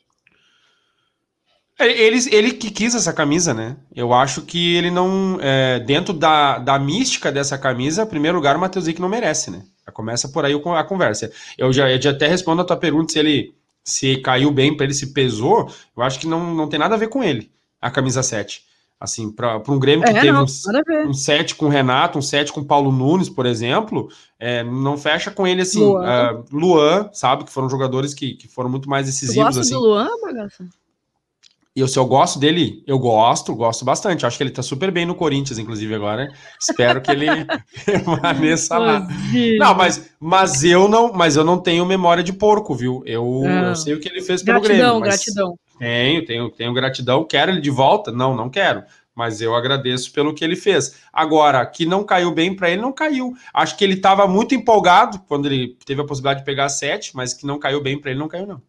É, ele, ele que quis essa camisa, né? Eu acho que ele não. É, dentro da, da mística dessa camisa, em primeiro lugar, o Matheus Zic não merece, né? Começa por aí a conversa. Eu já, eu já até respondo a tua pergunta se ele se caiu bem para ele, se pesou. Eu acho que não, não tem nada a ver com ele, a camisa 7. Assim, para um Grêmio que é, teve não, um, um 7 com o Renato, um 7 com o Paulo Nunes, por exemplo, é, não fecha com ele assim. Luan, uh, Luan sabe? Que foram jogadores que, que foram muito mais decisivos. Você assim. do Luan, bagaça? E eu, se eu gosto dele, eu gosto, gosto bastante. Acho que ele tá super bem no Corinthians, inclusive, agora. Espero que ele permaneça lá. Não, mas, mas eu não, mas eu não tenho memória de porco, viu? Eu, eu sei o que ele fez pelo gratidão, Grêmio. Gratidão, Tenho, tenho, tenho gratidão. Quero ele de volta? Não, não quero. Mas eu agradeço pelo que ele fez. Agora, que não caiu bem para ele, não caiu. Acho que ele estava muito empolgado quando ele teve a possibilidade de pegar sete, mas que não caiu bem para ele, não caiu, não.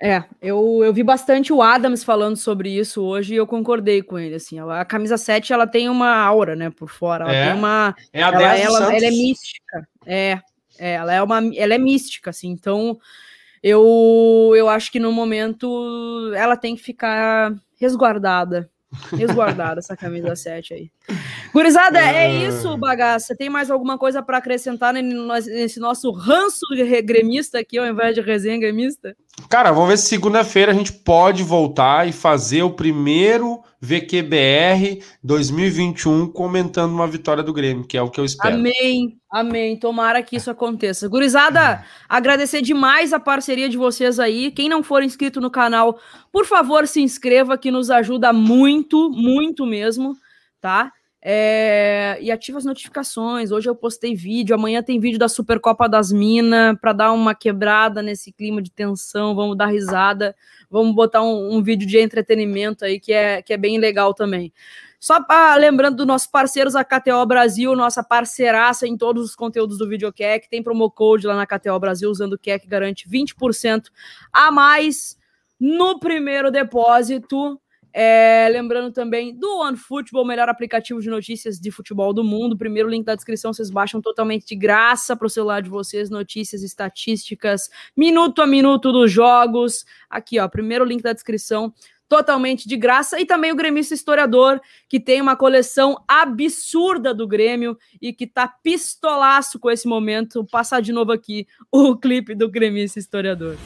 É, eu, eu vi bastante o Adams falando sobre isso hoje e eu concordei com ele, assim, a, camisa 7, ela tem uma aura, né, por fora, ela é, tem uma... É a ela, ela, ela, é mística, é, é, ela é uma, ela é mística, assim, então eu, eu acho que no momento ela tem que ficar resguardada, resguardada essa camisa 7 aí. Gurizada, é ah. isso, bagaça. Tem mais alguma coisa para acrescentar nesse nosso ranço de gremista aqui, ao invés de resenha gremista? Cara, vamos ver se segunda-feira a gente pode voltar e fazer o primeiro VQBR 2021 comentando uma vitória do Grêmio, que é o que eu espero. Amém, amém. Tomara que isso aconteça. Gurizada, agradecer demais a parceria de vocês aí. Quem não for inscrito no canal, por favor, se inscreva, que nos ajuda muito, muito mesmo, tá? É, e ativa as notificações. Hoje eu postei vídeo, amanhã tem vídeo da Supercopa das Minas para dar uma quebrada nesse clima de tensão. Vamos dar risada, vamos botar um, um, vídeo de entretenimento aí que é, que é bem legal também. Só pra, lembrando dos nossos parceiros, a KTO Brasil, nossa parceiraça em todos os conteúdos do Videocac, tem promo code lá na KTO Brasil, usando o CAC, garante 20% a mais no primeiro depósito. É, lembrando também do OneFootball, melhor aplicativo de notícias de futebol do mundo. Primeiro link da descrição, vocês baixam totalmente de graça para o celular de vocês, notícias, estatísticas, minuto a minuto dos jogos. Aqui, ó, primeiro link da descrição, totalmente de graça. E também o Gremista Historiador, que tem uma coleção absurda do Grêmio e que tá pistolaço com esse momento. Vou passar de novo aqui o clipe do Gremista Historiador.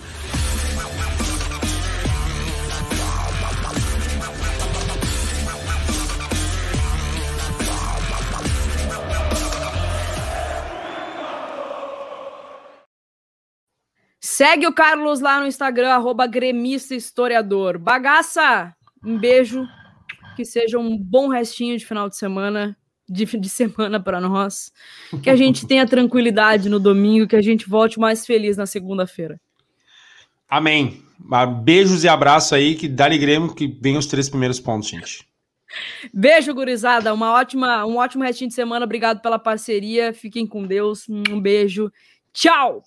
Segue o Carlos lá no Instagram, arroba gremista historiador. Bagaça, um beijo. Que seja um bom restinho de final de semana, de, de semana para nós. Que a gente tenha tranquilidade no domingo, que a gente volte mais feliz na segunda-feira. Amém. Beijos e abraço aí, que dá-lhe Grêmio, que vem os três primeiros pontos, gente. Beijo, gurizada. Uma ótima, um ótimo restinho de semana. Obrigado pela parceria. Fiquem com Deus. Um beijo. Tchau!